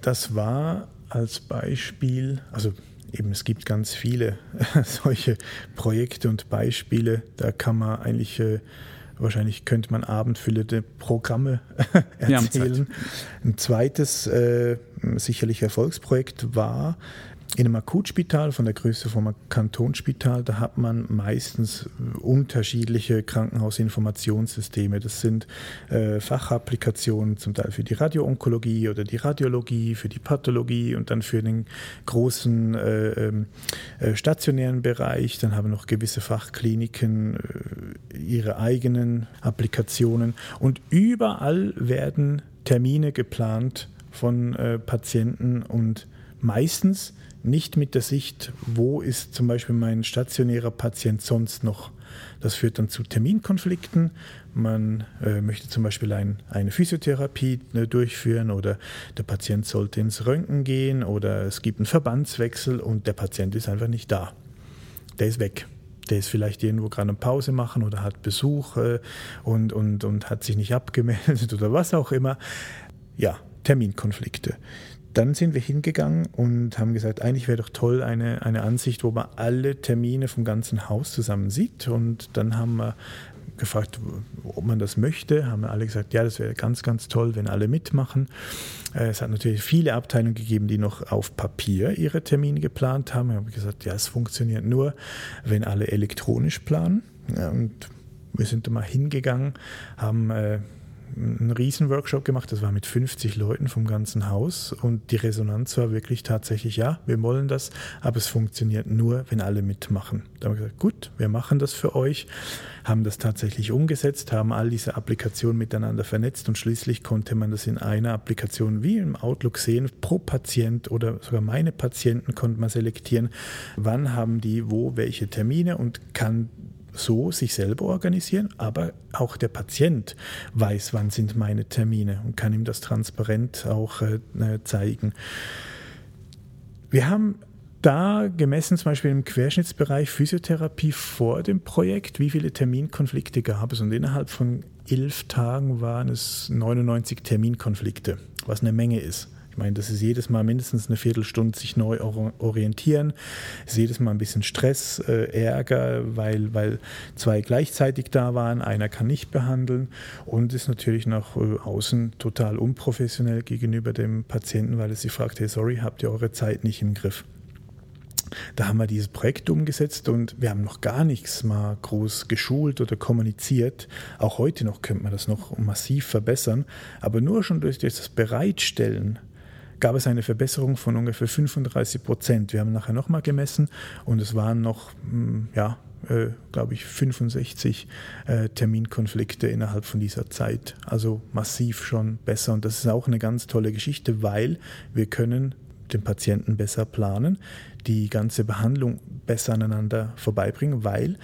Das war als Beispiel, also eben es gibt ganz viele solche Projekte und Beispiele, da kann man eigentlich äh, Wahrscheinlich könnte man abendfüllende Programme erzählen. Ein zweites äh, sicherlich Erfolgsprojekt war in einem Akutspital von der Größe vom Kantonsspital, da hat man meistens unterschiedliche Krankenhausinformationssysteme. Das sind äh, Fachapplikationen zum Teil für die Radioonkologie oder die Radiologie, für die Pathologie und dann für den großen äh, ähm, äh, stationären Bereich. Dann haben noch gewisse Fachkliniken äh, ihre eigenen Applikationen und überall werden Termine geplant von äh, Patienten und meistens nicht mit der Sicht, wo ist zum Beispiel mein stationärer Patient sonst noch. Das führt dann zu Terminkonflikten. Man äh, möchte zum Beispiel ein, eine Physiotherapie äh, durchführen oder der Patient sollte ins Röntgen gehen oder es gibt einen Verbandswechsel und der Patient ist einfach nicht da. Der ist weg. Der ist vielleicht irgendwo gerade eine Pause machen oder hat Besuch äh, und, und, und hat sich nicht abgemeldet oder was auch immer. Ja, Terminkonflikte dann sind wir hingegangen und haben gesagt, eigentlich wäre doch toll eine, eine Ansicht, wo man alle Termine vom ganzen Haus zusammen sieht. Und dann haben wir gefragt, ob man das möchte. Haben alle gesagt, ja, das wäre ganz, ganz toll, wenn alle mitmachen. Äh, es hat natürlich viele Abteilungen gegeben, die noch auf Papier ihre Termine geplant haben. Wir haben gesagt, ja, es funktioniert nur, wenn alle elektronisch planen. Und wir sind da mal hingegangen, haben äh, einen riesen Workshop gemacht, das war mit 50 Leuten vom ganzen Haus. Und die Resonanz war wirklich tatsächlich, ja, wir wollen das, aber es funktioniert nur, wenn alle mitmachen. Da haben wir gesagt, gut, wir machen das für euch, haben das tatsächlich umgesetzt, haben all diese Applikationen miteinander vernetzt und schließlich konnte man das in einer Applikation wie im Outlook sehen, pro Patient oder sogar meine Patienten konnte man selektieren, wann haben die wo welche Termine und kann so sich selber organisieren, aber auch der Patient weiß, wann sind meine Termine und kann ihm das transparent auch äh, äh, zeigen. Wir haben da gemessen, zum Beispiel im Querschnittsbereich Physiotherapie vor dem Projekt, wie viele Terminkonflikte gab es. Und innerhalb von elf Tagen waren es 99 Terminkonflikte, was eine Menge ist. Meine, das ist jedes Mal mindestens eine Viertelstunde sich neu orientieren, ist jedes Mal ein bisschen Stress, äh, Ärger, weil, weil zwei gleichzeitig da waren, einer kann nicht behandeln und ist natürlich nach äh, außen total unprofessionell gegenüber dem Patienten, weil er sich fragt, hey, sorry, habt ihr eure Zeit nicht im Griff? Da haben wir dieses Projekt umgesetzt und wir haben noch gar nichts mal groß geschult oder kommuniziert. Auch heute noch könnte man das noch massiv verbessern. Aber nur schon durch das Bereitstellen gab es eine Verbesserung von ungefähr 35 Prozent. Wir haben nachher nochmal gemessen und es waren noch hm, ja, äh, glaube ich, 65 äh, Terminkonflikte innerhalb von dieser Zeit. Also massiv schon besser. Und das ist auch eine ganz tolle Geschichte, weil wir können den Patienten besser planen, die ganze Behandlung besser aneinander vorbeibringen, weil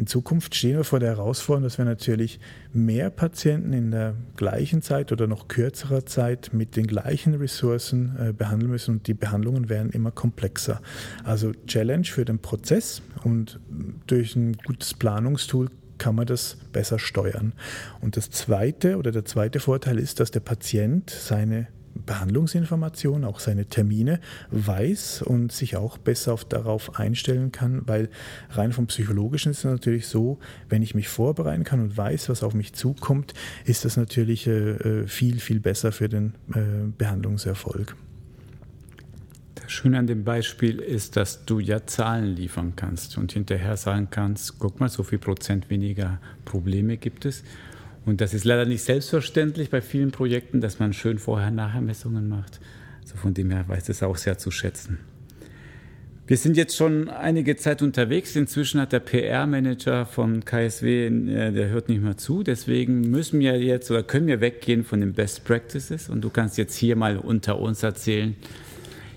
in Zukunft stehen wir vor der Herausforderung, dass wir natürlich mehr Patienten in der gleichen Zeit oder noch kürzerer Zeit mit den gleichen Ressourcen äh, behandeln müssen und die Behandlungen werden immer komplexer. Also Challenge für den Prozess und durch ein gutes Planungstool kann man das besser steuern. Und das zweite oder der zweite Vorteil ist, dass der Patient seine Behandlungsinformationen, auch seine Termine weiß und sich auch besser auf, darauf einstellen kann, weil rein vom Psychologischen ist es natürlich so, wenn ich mich vorbereiten kann und weiß, was auf mich zukommt, ist das natürlich äh, äh viel, viel besser für den äh, Behandlungserfolg. Das Schöne an dem Beispiel ist, dass du ja Zahlen liefern kannst und hinterher sagen kannst, guck mal, so viel Prozent weniger Probleme gibt es. Und das ist leider nicht selbstverständlich bei vielen Projekten, dass man schön Vorher-Nachher-Messungen macht. Also von dem her weiß es auch sehr zu schätzen. Wir sind jetzt schon einige Zeit unterwegs. Inzwischen hat der PR-Manager von KSW, äh, der hört nicht mehr zu. Deswegen müssen wir jetzt oder können wir weggehen von den Best Practices. Und du kannst jetzt hier mal unter uns erzählen.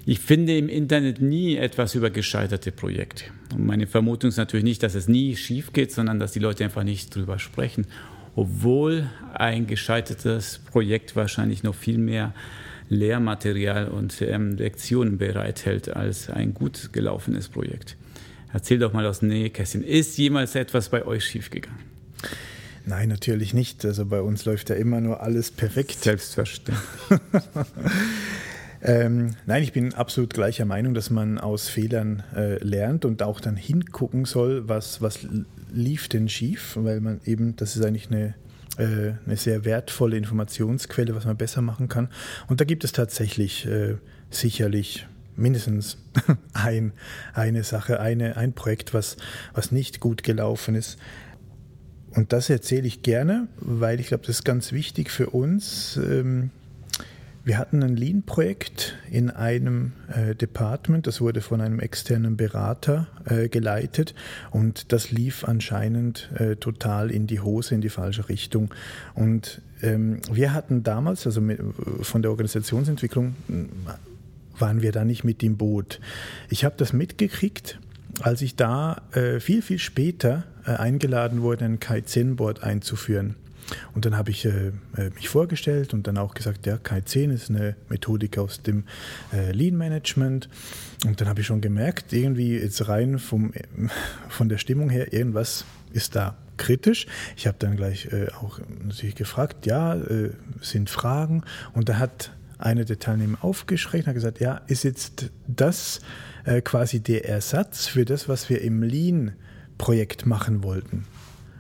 Ich finde im Internet nie etwas über gescheiterte Projekte. Und meine Vermutung ist natürlich nicht, dass es nie schief geht, sondern dass die Leute einfach nicht drüber sprechen obwohl ein gescheitertes Projekt wahrscheinlich noch viel mehr Lehrmaterial und ähm, Lektionen bereithält als ein gut gelaufenes Projekt. Erzähl doch mal aus Nähkästchen, ist jemals etwas bei euch schiefgegangen? Nein, natürlich nicht. Also bei uns läuft ja immer nur alles perfekt. Selbstverständlich. Ähm, nein, ich bin absolut gleicher Meinung, dass man aus Fehlern äh, lernt und auch dann hingucken soll, was, was lief denn schief, weil man eben, das ist eigentlich eine, äh, eine sehr wertvolle Informationsquelle, was man besser machen kann. Und da gibt es tatsächlich äh, sicherlich mindestens ein, eine Sache, eine, ein Projekt, was, was nicht gut gelaufen ist. Und das erzähle ich gerne, weil ich glaube, das ist ganz wichtig für uns. Ähm, wir hatten ein Lean-Projekt in einem äh, Department, das wurde von einem externen Berater äh, geleitet und das lief anscheinend äh, total in die Hose, in die falsche Richtung. Und ähm, wir hatten damals, also mit, von der Organisationsentwicklung, waren wir da nicht mit im Boot. Ich habe das mitgekriegt, als ich da äh, viel, viel später äh, eingeladen wurde, ein Kaizen-Board einzuführen. Und dann habe ich äh, äh, mich vorgestellt und dann auch gesagt, ja, K10 ist eine Methodik aus dem äh, Lean Management. Und dann habe ich schon gemerkt, irgendwie jetzt rein vom, von der Stimmung her, irgendwas ist da kritisch. Ich habe dann gleich äh, auch natürlich gefragt, ja, äh, sind Fragen. Und da hat einer der Teilnehmer aufgeschreckt und hat gesagt, ja, ist jetzt das äh, quasi der Ersatz für das, was wir im Lean-Projekt machen wollten?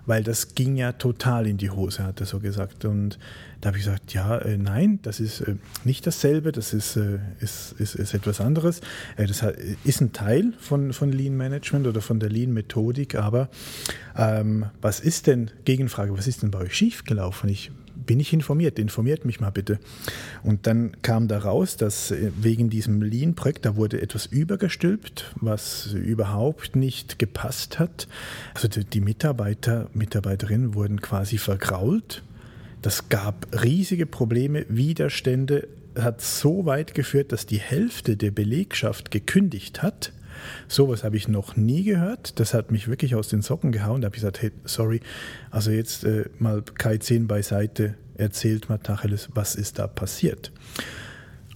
Weil das ging ja total in die Hose, hat er so gesagt. Und da habe ich gesagt, ja, äh, nein, das ist äh, nicht dasselbe, das ist, äh, ist, ist, ist, etwas anderes. Äh, das hat, ist ein Teil von, von Lean Management oder von der Lean-Methodik, aber ähm, was ist denn, Gegenfrage, was ist denn bei euch schiefgelaufen? Ich bin ich informiert, informiert mich mal bitte. Und dann kam da raus, dass äh, wegen diesem Lean-Projekt, da wurde etwas übergestülpt, was überhaupt nicht gepasst hat. Also die Mitarbeiter, Mitarbeiterinnen wurden quasi vergrault. Das gab riesige Probleme, Widerstände, hat so weit geführt, dass die Hälfte der Belegschaft gekündigt hat Sowas habe ich noch nie gehört. Das hat mich wirklich aus den Socken gehauen. Da habe ich gesagt, hey, sorry, also jetzt äh, mal Kai 10 beiseite, erzählt mal Tacheles, was ist da passiert.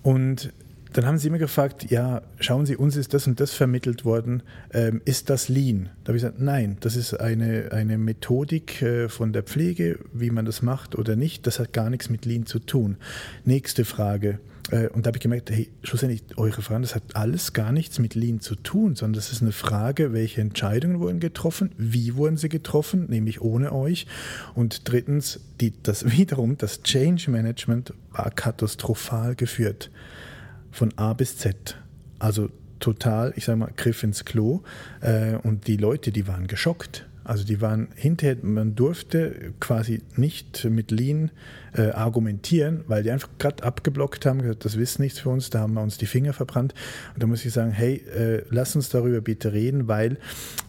Und dann haben sie mir gefragt, ja, schauen Sie, uns ist das und das vermittelt worden, ähm, ist das Lean? Da habe ich gesagt, nein, das ist eine, eine Methodik äh, von der Pflege, wie man das macht oder nicht, das hat gar nichts mit Lean zu tun. Nächste Frage, und da habe ich gemerkt, hey, schlussendlich, eure Fragen, das hat alles gar nichts mit Lean zu tun, sondern das ist eine Frage, welche Entscheidungen wurden getroffen, wie wurden sie getroffen, nämlich ohne euch. Und drittens, die, das wiederum, das Change Management war katastrophal geführt. Von A bis Z. Also total, ich sage mal, Griff ins Klo. Äh, und die Leute, die waren geschockt. Also die waren hinterher, man durfte quasi nicht mit Lean äh, argumentieren, weil die einfach gerade abgeblockt haben, gesagt, das ist nichts für uns, da haben wir uns die Finger verbrannt. Und da muss ich sagen, hey, äh, lass uns darüber bitte reden, weil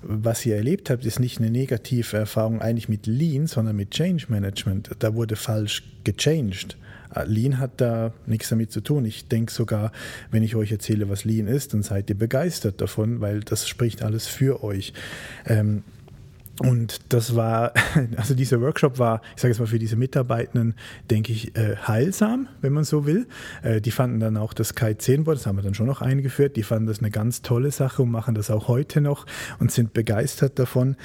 was ihr erlebt habt, ist nicht eine negative Erfahrung eigentlich mit Lean, sondern mit Change Management. Da wurde falsch gechanged. Äh, Lean hat da nichts damit zu tun. Ich denke sogar, wenn ich euch erzähle, was Lean ist, dann seid ihr begeistert davon, weil das spricht alles für euch. Ähm, und das war, also dieser Workshop war, ich sage jetzt mal für diese Mitarbeitenden, denke ich, äh, heilsam, wenn man so will. Äh, die fanden dann auch das Kai 10 Board, das haben wir dann schon noch eingeführt, die fanden das eine ganz tolle Sache und machen das auch heute noch und sind begeistert davon.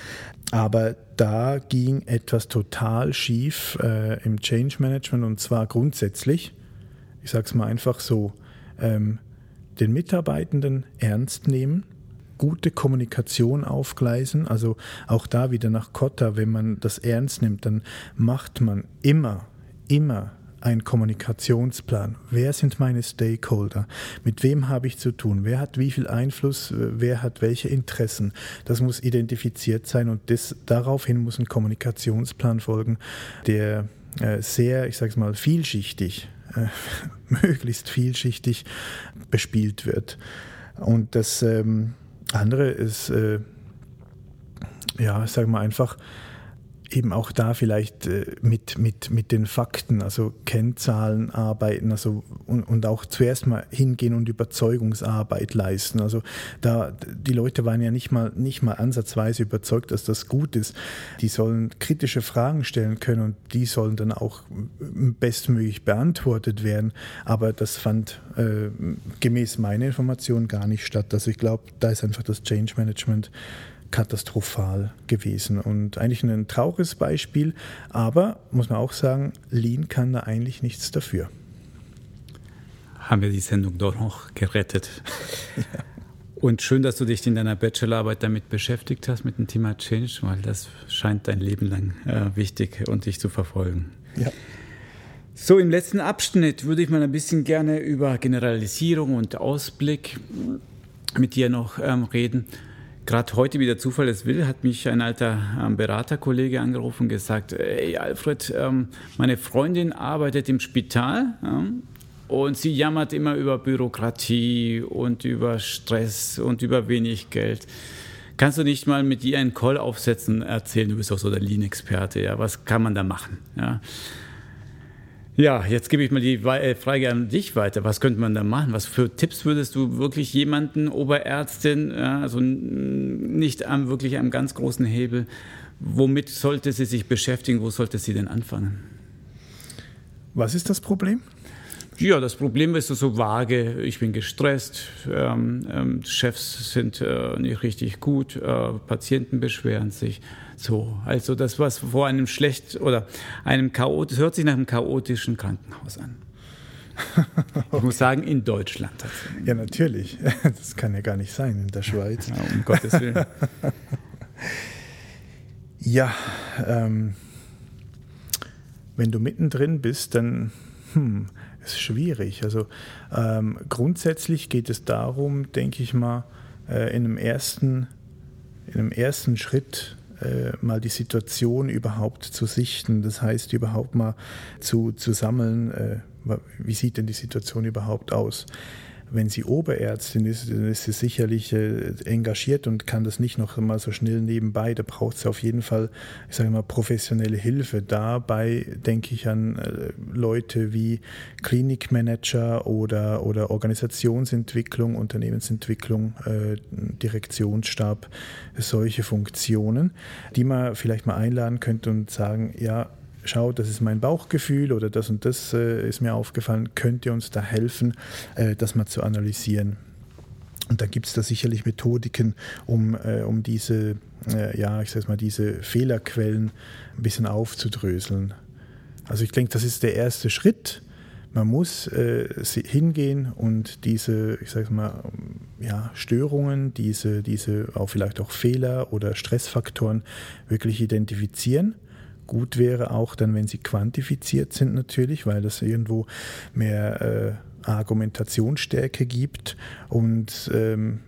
Aber da ging etwas total schief äh, im Change Management und zwar grundsätzlich, ich sage es mal einfach so, ähm, den Mitarbeitenden ernst nehmen, gute Kommunikation aufgleisen. Also auch da wieder nach Kotta, wenn man das ernst nimmt, dann macht man immer, immer einen Kommunikationsplan. Wer sind meine Stakeholder? Mit wem habe ich zu tun? Wer hat wie viel Einfluss? Wer hat welche Interessen? Das muss identifiziert sein und das, daraufhin muss ein Kommunikationsplan folgen, der äh, sehr, ich sage es mal, vielschichtig, äh, möglichst vielschichtig bespielt wird. Und das ähm, andere ist, äh, ja, sagen wir einfach, eben auch da vielleicht äh, mit, mit, mit den Fakten, also Kennzahlen arbeiten, also und, und auch zuerst mal hingehen und Überzeugungsarbeit leisten. Also da die Leute waren ja nicht mal nicht mal ansatzweise überzeugt, dass das gut ist. Die sollen kritische Fragen stellen können und die sollen dann auch bestmöglich beantwortet werden. Aber das fand äh, gemäß meiner Information gar nicht statt. Also ich glaube, da ist einfach das Change Management katastrophal gewesen und eigentlich ein trauriges Beispiel, aber muss man auch sagen, Lean kann da eigentlich nichts dafür. Haben wir die Sendung doch noch gerettet. ja. Und schön, dass du dich in deiner Bachelorarbeit damit beschäftigt hast, mit dem Thema Change, weil das scheint dein Leben lang äh, wichtig und dich zu verfolgen. Ja. So, im letzten Abschnitt würde ich mal ein bisschen gerne über Generalisierung und Ausblick mit dir noch ähm, reden. Gerade heute, wie der Zufall es will, hat mich ein alter ähm, Beraterkollege angerufen und gesagt, ey Alfred, ähm, meine Freundin arbeitet im Spital ähm, und sie jammert immer über Bürokratie und über Stress und über wenig Geld. Kannst du nicht mal mit ihr einen Call aufsetzen, erzählen, du bist auch so der Lean-Experte, ja, was kann man da machen? Ja. Ja, jetzt gebe ich mal die äh, Frage an dich weiter. Was könnte man da machen? Was für Tipps würdest du wirklich jemanden, Oberärztin, also nicht am wirklich einem ganz großen Hebel, womit sollte sie sich beschäftigen? Wo sollte sie denn anfangen? Was ist das Problem? Ja, das Problem ist so vage, ich bin gestresst, ähm, ähm, Chefs sind äh, nicht richtig gut, äh, Patienten beschweren sich. So, also das, was vor einem schlecht oder einem chaotisch, hört sich nach einem chaotischen Krankenhaus an. Ich muss sagen, in Deutschland. Ja, natürlich. Das kann ja gar nicht sein in der Schweiz. Ja, um Gottes Willen. ja, ähm, wenn du mittendrin bist, dann hm, ist schwierig. Also ähm, grundsätzlich geht es darum, denke ich mal, äh, in einem ersten, in einem ersten Schritt äh, mal die Situation überhaupt zu sichten. Das heißt, überhaupt mal zu, zu sammeln, äh, wie sieht denn die Situation überhaupt aus wenn sie Oberärztin ist, dann ist sie sicherlich äh, engagiert und kann das nicht noch mal so schnell nebenbei. Da braucht sie auf jeden Fall, ich sage mal, professionelle Hilfe. Dabei denke ich an äh, Leute wie Klinikmanager oder, oder Organisationsentwicklung, Unternehmensentwicklung, äh, Direktionsstab, solche Funktionen, die man vielleicht mal einladen könnte und sagen, ja, schau, das ist mein Bauchgefühl oder das und das äh, ist mir aufgefallen, könnt ihr uns da helfen, äh, das mal zu analysieren? Und da gibt es da sicherlich Methodiken, um, äh, um diese, äh, ja, ich sag mal, diese Fehlerquellen ein bisschen aufzudröseln. Also ich denke, das ist der erste Schritt. Man muss äh, hingehen und diese, ich sage mal, ja, Störungen, diese, diese auch vielleicht auch Fehler oder Stressfaktoren wirklich identifizieren Gut wäre auch dann, wenn sie quantifiziert sind natürlich, weil das irgendwo mehr äh, Argumentationsstärke gibt. Und ähm,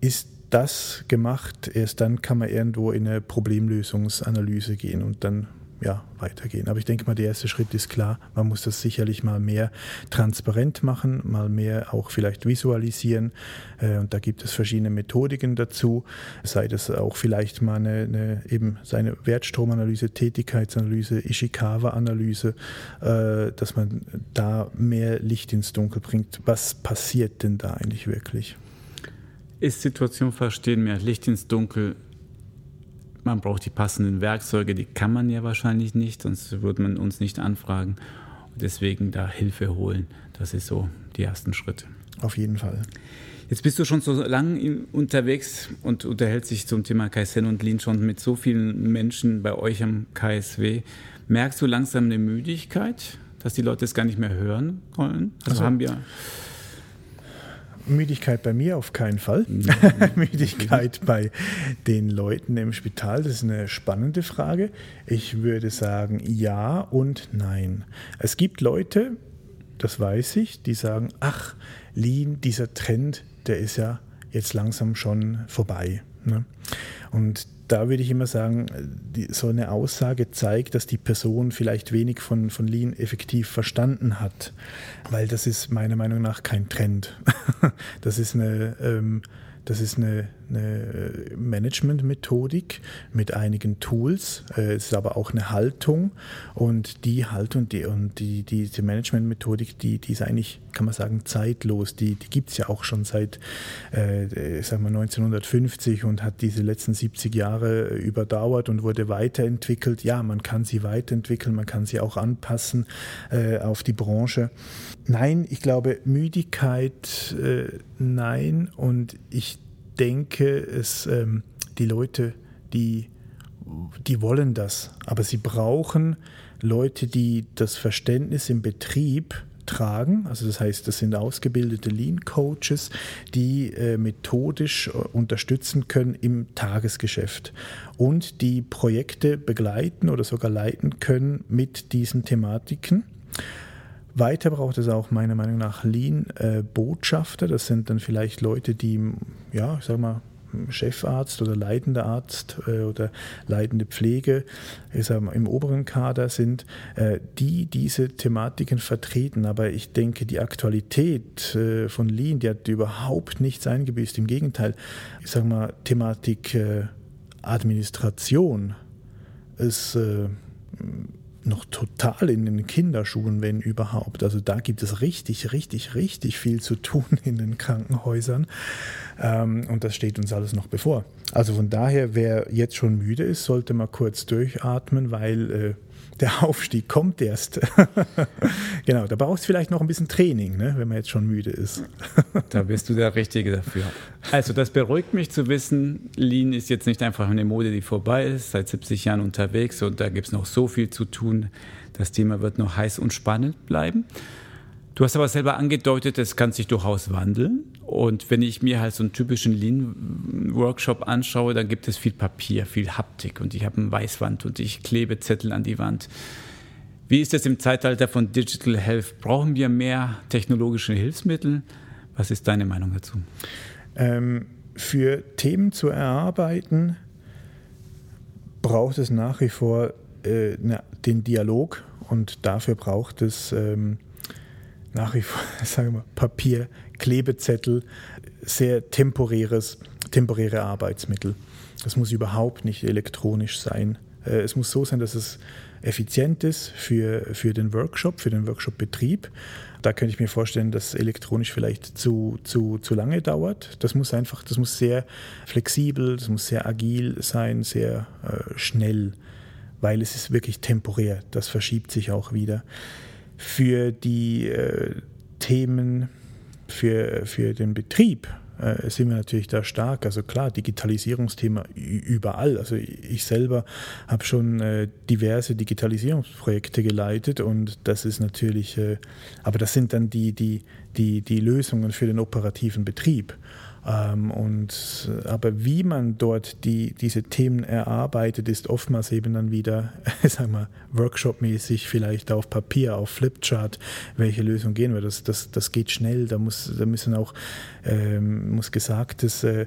ist das gemacht, erst dann kann man irgendwo in eine Problemlösungsanalyse gehen und dann ja, weitergehen. Aber ich denke mal, der erste Schritt ist klar. Man muss das sicherlich mal mehr transparent machen, mal mehr auch vielleicht visualisieren. Äh, und da gibt es verschiedene Methodiken dazu. Sei das auch vielleicht mal eine, eine eben seine Wertstromanalyse, Tätigkeitsanalyse, Ishikawa-Analyse, äh, dass man da mehr Licht ins Dunkel bringt. Was passiert denn da eigentlich wirklich? Ist Situation verstehen, mehr Licht ins Dunkel man braucht die passenden Werkzeuge, die kann man ja wahrscheinlich nicht, sonst würde man uns nicht anfragen. deswegen da Hilfe holen. Das ist so die ersten Schritte. Auf jeden Fall. Jetzt bist du schon so lange unterwegs und unterhältst dich zum Thema Kaizen und Lean schon mit so vielen Menschen bei euch am KSW. Merkst du langsam eine Müdigkeit, dass die Leute es gar nicht mehr hören wollen? Also, also haben wir Müdigkeit bei mir auf keinen Fall. Mhm. Müdigkeit bei den Leuten im Spital, das ist eine spannende Frage. Ich würde sagen ja und nein. Es gibt Leute, das weiß ich, die sagen, ach, Lean, dieser Trend, der ist ja jetzt langsam schon vorbei. Ne? Und da würde ich immer sagen, die, so eine Aussage zeigt, dass die Person vielleicht wenig von, von Lean effektiv verstanden hat, weil das ist meiner Meinung nach kein Trend. das ist eine ähm, das ist eine, eine Management-Methodik mit einigen Tools. Äh, es ist aber auch eine Haltung. Und die Haltung die, und die, diese Management-Methodik, die, die ist eigentlich, kann man sagen, zeitlos. Die, die gibt es ja auch schon seit äh, sagen wir 1950 und hat diese letzten 70 Jahre überdauert und wurde weiterentwickelt. Ja, man kann sie weiterentwickeln, man kann sie auch anpassen äh, auf die Branche. Nein, ich glaube, Müdigkeit, äh, nein. Und ich denke, es, ähm, die Leute, die, die wollen das, aber sie brauchen Leute, die das Verständnis im Betrieb tragen. Also das heißt, das sind ausgebildete Lean-Coaches, die äh, methodisch äh, unterstützen können im Tagesgeschäft und die Projekte begleiten oder sogar leiten können mit diesen Thematiken. Weiter braucht es auch meiner Meinung nach Lean-Botschafter. das sind dann vielleicht Leute, die, ja, ich sag mal, Chefarzt oder leitender Arzt äh, oder leitende Pflege ich sag mal, im oberen Kader sind, äh, die diese Thematiken vertreten. Aber ich denke, die Aktualität äh, von Lean, die hat überhaupt nichts eingebüßt. Im Gegenteil, ich sage mal, Thematik Administration ist noch total in den Kinderschuhen, wenn überhaupt. Also da gibt es richtig, richtig, richtig viel zu tun in den Krankenhäusern. Ähm, und das steht uns alles noch bevor. Also von daher, wer jetzt schon müde ist, sollte mal kurz durchatmen, weil äh, der Aufstieg kommt erst. genau, da brauchst du vielleicht noch ein bisschen Training, ne, wenn man jetzt schon müde ist. da bist du der Richtige dafür. Also, das beruhigt mich zu wissen, Lean ist jetzt nicht einfach eine Mode, die vorbei ist, seit 70 Jahren unterwegs und da gibt es noch so viel zu tun. Das Thema wird noch heiß und spannend bleiben. Du hast aber selber angedeutet, es kann sich durchaus wandeln. Und wenn ich mir halt so einen typischen Lean-Workshop anschaue, dann gibt es viel Papier, viel Haptik und ich habe eine Weißwand und ich klebe Zettel an die Wand. Wie ist es im Zeitalter von Digital Health? Brauchen wir mehr technologische Hilfsmittel? Was ist deine Meinung dazu? Ähm, für Themen zu erarbeiten braucht es nach wie vor äh, ne, den Dialog und dafür braucht es ähm, nach wie vor, sagen wir, Papier, Klebezettel, sehr temporäres, temporäre Arbeitsmittel. Das muss überhaupt nicht elektronisch sein. Äh, es muss so sein, dass es effizient ist für, für den Workshop, für den Workshop-Betrieb. Da könnte ich mir vorstellen, dass elektronisch vielleicht zu, zu, zu lange dauert. Das muss einfach, das muss sehr flexibel, das muss sehr agil sein, sehr äh, schnell, weil es ist wirklich temporär. Das verschiebt sich auch wieder für die äh, Themen, für, für den Betrieb äh, sind wir natürlich da stark. Also klar, Digitalisierungsthema überall. Also ich selber habe schon äh, diverse Digitalisierungsprojekte geleitet und das ist natürlich, äh, aber das sind dann die, die, die, die Lösungen für den operativen Betrieb. Ähm, und, aber wie man dort die, diese Themen erarbeitet, ist oftmals eben dann wieder, sagen wir, Workshop-mäßig, vielleicht auf Papier, auf Flipchart, welche Lösung gehen wir. Das, das, das geht schnell, da, muss, da müssen auch, ähm, muss Gesagtes äh,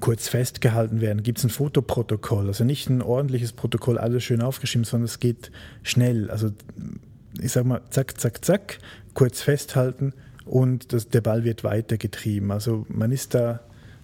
kurz festgehalten werden. Gibt es ein Fotoprotokoll, also nicht ein ordentliches Protokoll, alles schön aufgeschrieben, sondern es geht schnell. Also ich sag mal, zack, zack, zack, kurz festhalten, und das, der Ball wird weitergetrieben. Also man ist da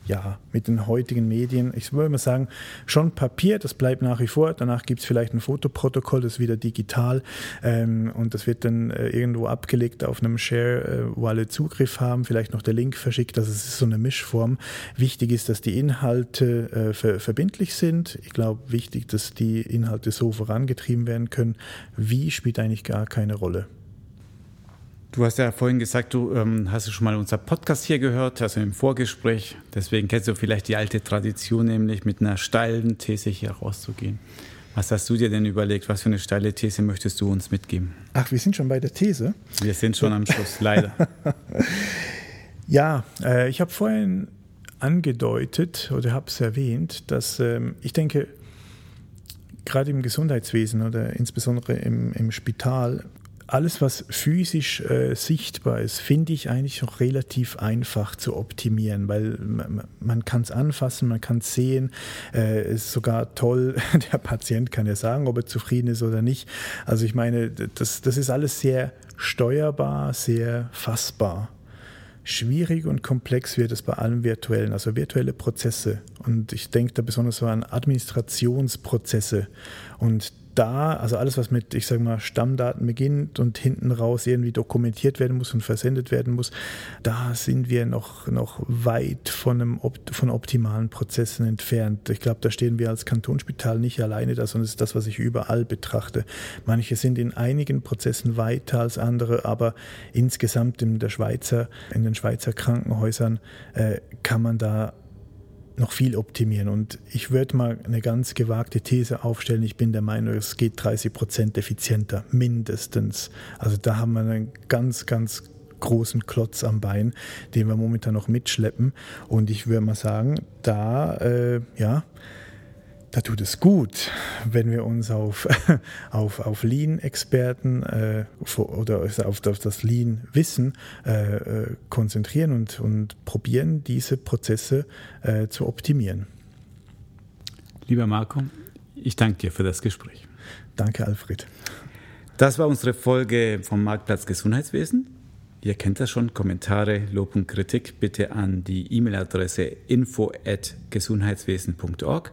ja, mit den heutigen Medien, ich würde mal sagen, schon Papier, das bleibt nach wie vor. Danach gibt es vielleicht ein Fotoprotokoll, das ist wieder digital ähm, und das wird dann äh, irgendwo abgelegt auf einem Share, äh, wo alle Zugriff haben, vielleicht noch der Link verschickt. Also es ist so eine Mischform. Wichtig ist, dass die Inhalte äh, ver verbindlich sind. Ich glaube, wichtig, dass die Inhalte so vorangetrieben werden können. Wie spielt eigentlich gar keine Rolle. Du hast ja vorhin gesagt, du ähm, hast schon mal unser Podcast hier gehört, also im Vorgespräch. Deswegen kennst du vielleicht die alte Tradition, nämlich mit einer steilen These hier rauszugehen. Was hast du dir denn überlegt? Was für eine steile These möchtest du uns mitgeben? Ach, wir sind schon bei der These. Wir sind schon am Schluss, leider. ja, äh, ich habe vorhin angedeutet oder habe es erwähnt, dass ähm, ich denke, gerade im Gesundheitswesen oder insbesondere im, im Spital alles, was physisch äh, sichtbar ist, finde ich eigentlich noch relativ einfach zu optimieren, weil man, kann es anfassen, man kann es sehen. Äh, ist sogar toll, der Patient kann ja sagen, ob er zufrieden ist oder nicht. Also ich meine, das, das ist alles sehr steuerbar, sehr fassbar. Schwierig und komplex wird es bei allem Virtuellen, also virtuelle Prozesse. Und ich denke da besonders so an Administrationsprozesse. Und da, also alles, was mit, ich sage mal, Stammdaten beginnt und hinten raus irgendwie dokumentiert werden muss und versendet werden muss, da sind wir noch, noch weit von, einem, von optimalen Prozessen entfernt. Ich glaube, da stehen wir als Kantonsspital nicht alleine da, sondern es ist das, was ich überall betrachte. Manche sind in einigen Prozessen weiter als andere, aber insgesamt in der Schweizer, in den Schweizer Krankenhäusern äh, kann man da noch viel optimieren. Und ich würde mal eine ganz gewagte These aufstellen. Ich bin der Meinung, es geht 30 Prozent effizienter, mindestens. Also da haben wir einen ganz, ganz großen Klotz am Bein, den wir momentan noch mitschleppen. Und ich würde mal sagen, da, äh, ja, da tut es gut, wenn wir uns auf, auf, auf Lean-Experten äh, oder auf, auf das Lean-Wissen äh, äh, konzentrieren und, und probieren, diese Prozesse äh, zu optimieren. Lieber Marco, ich danke dir für das Gespräch. Danke, Alfred. Das war unsere Folge vom Marktplatz Gesundheitswesen. Ihr kennt das schon. Kommentare, Lob und Kritik bitte an die E-Mail-Adresse info@gesundheitswesen.org.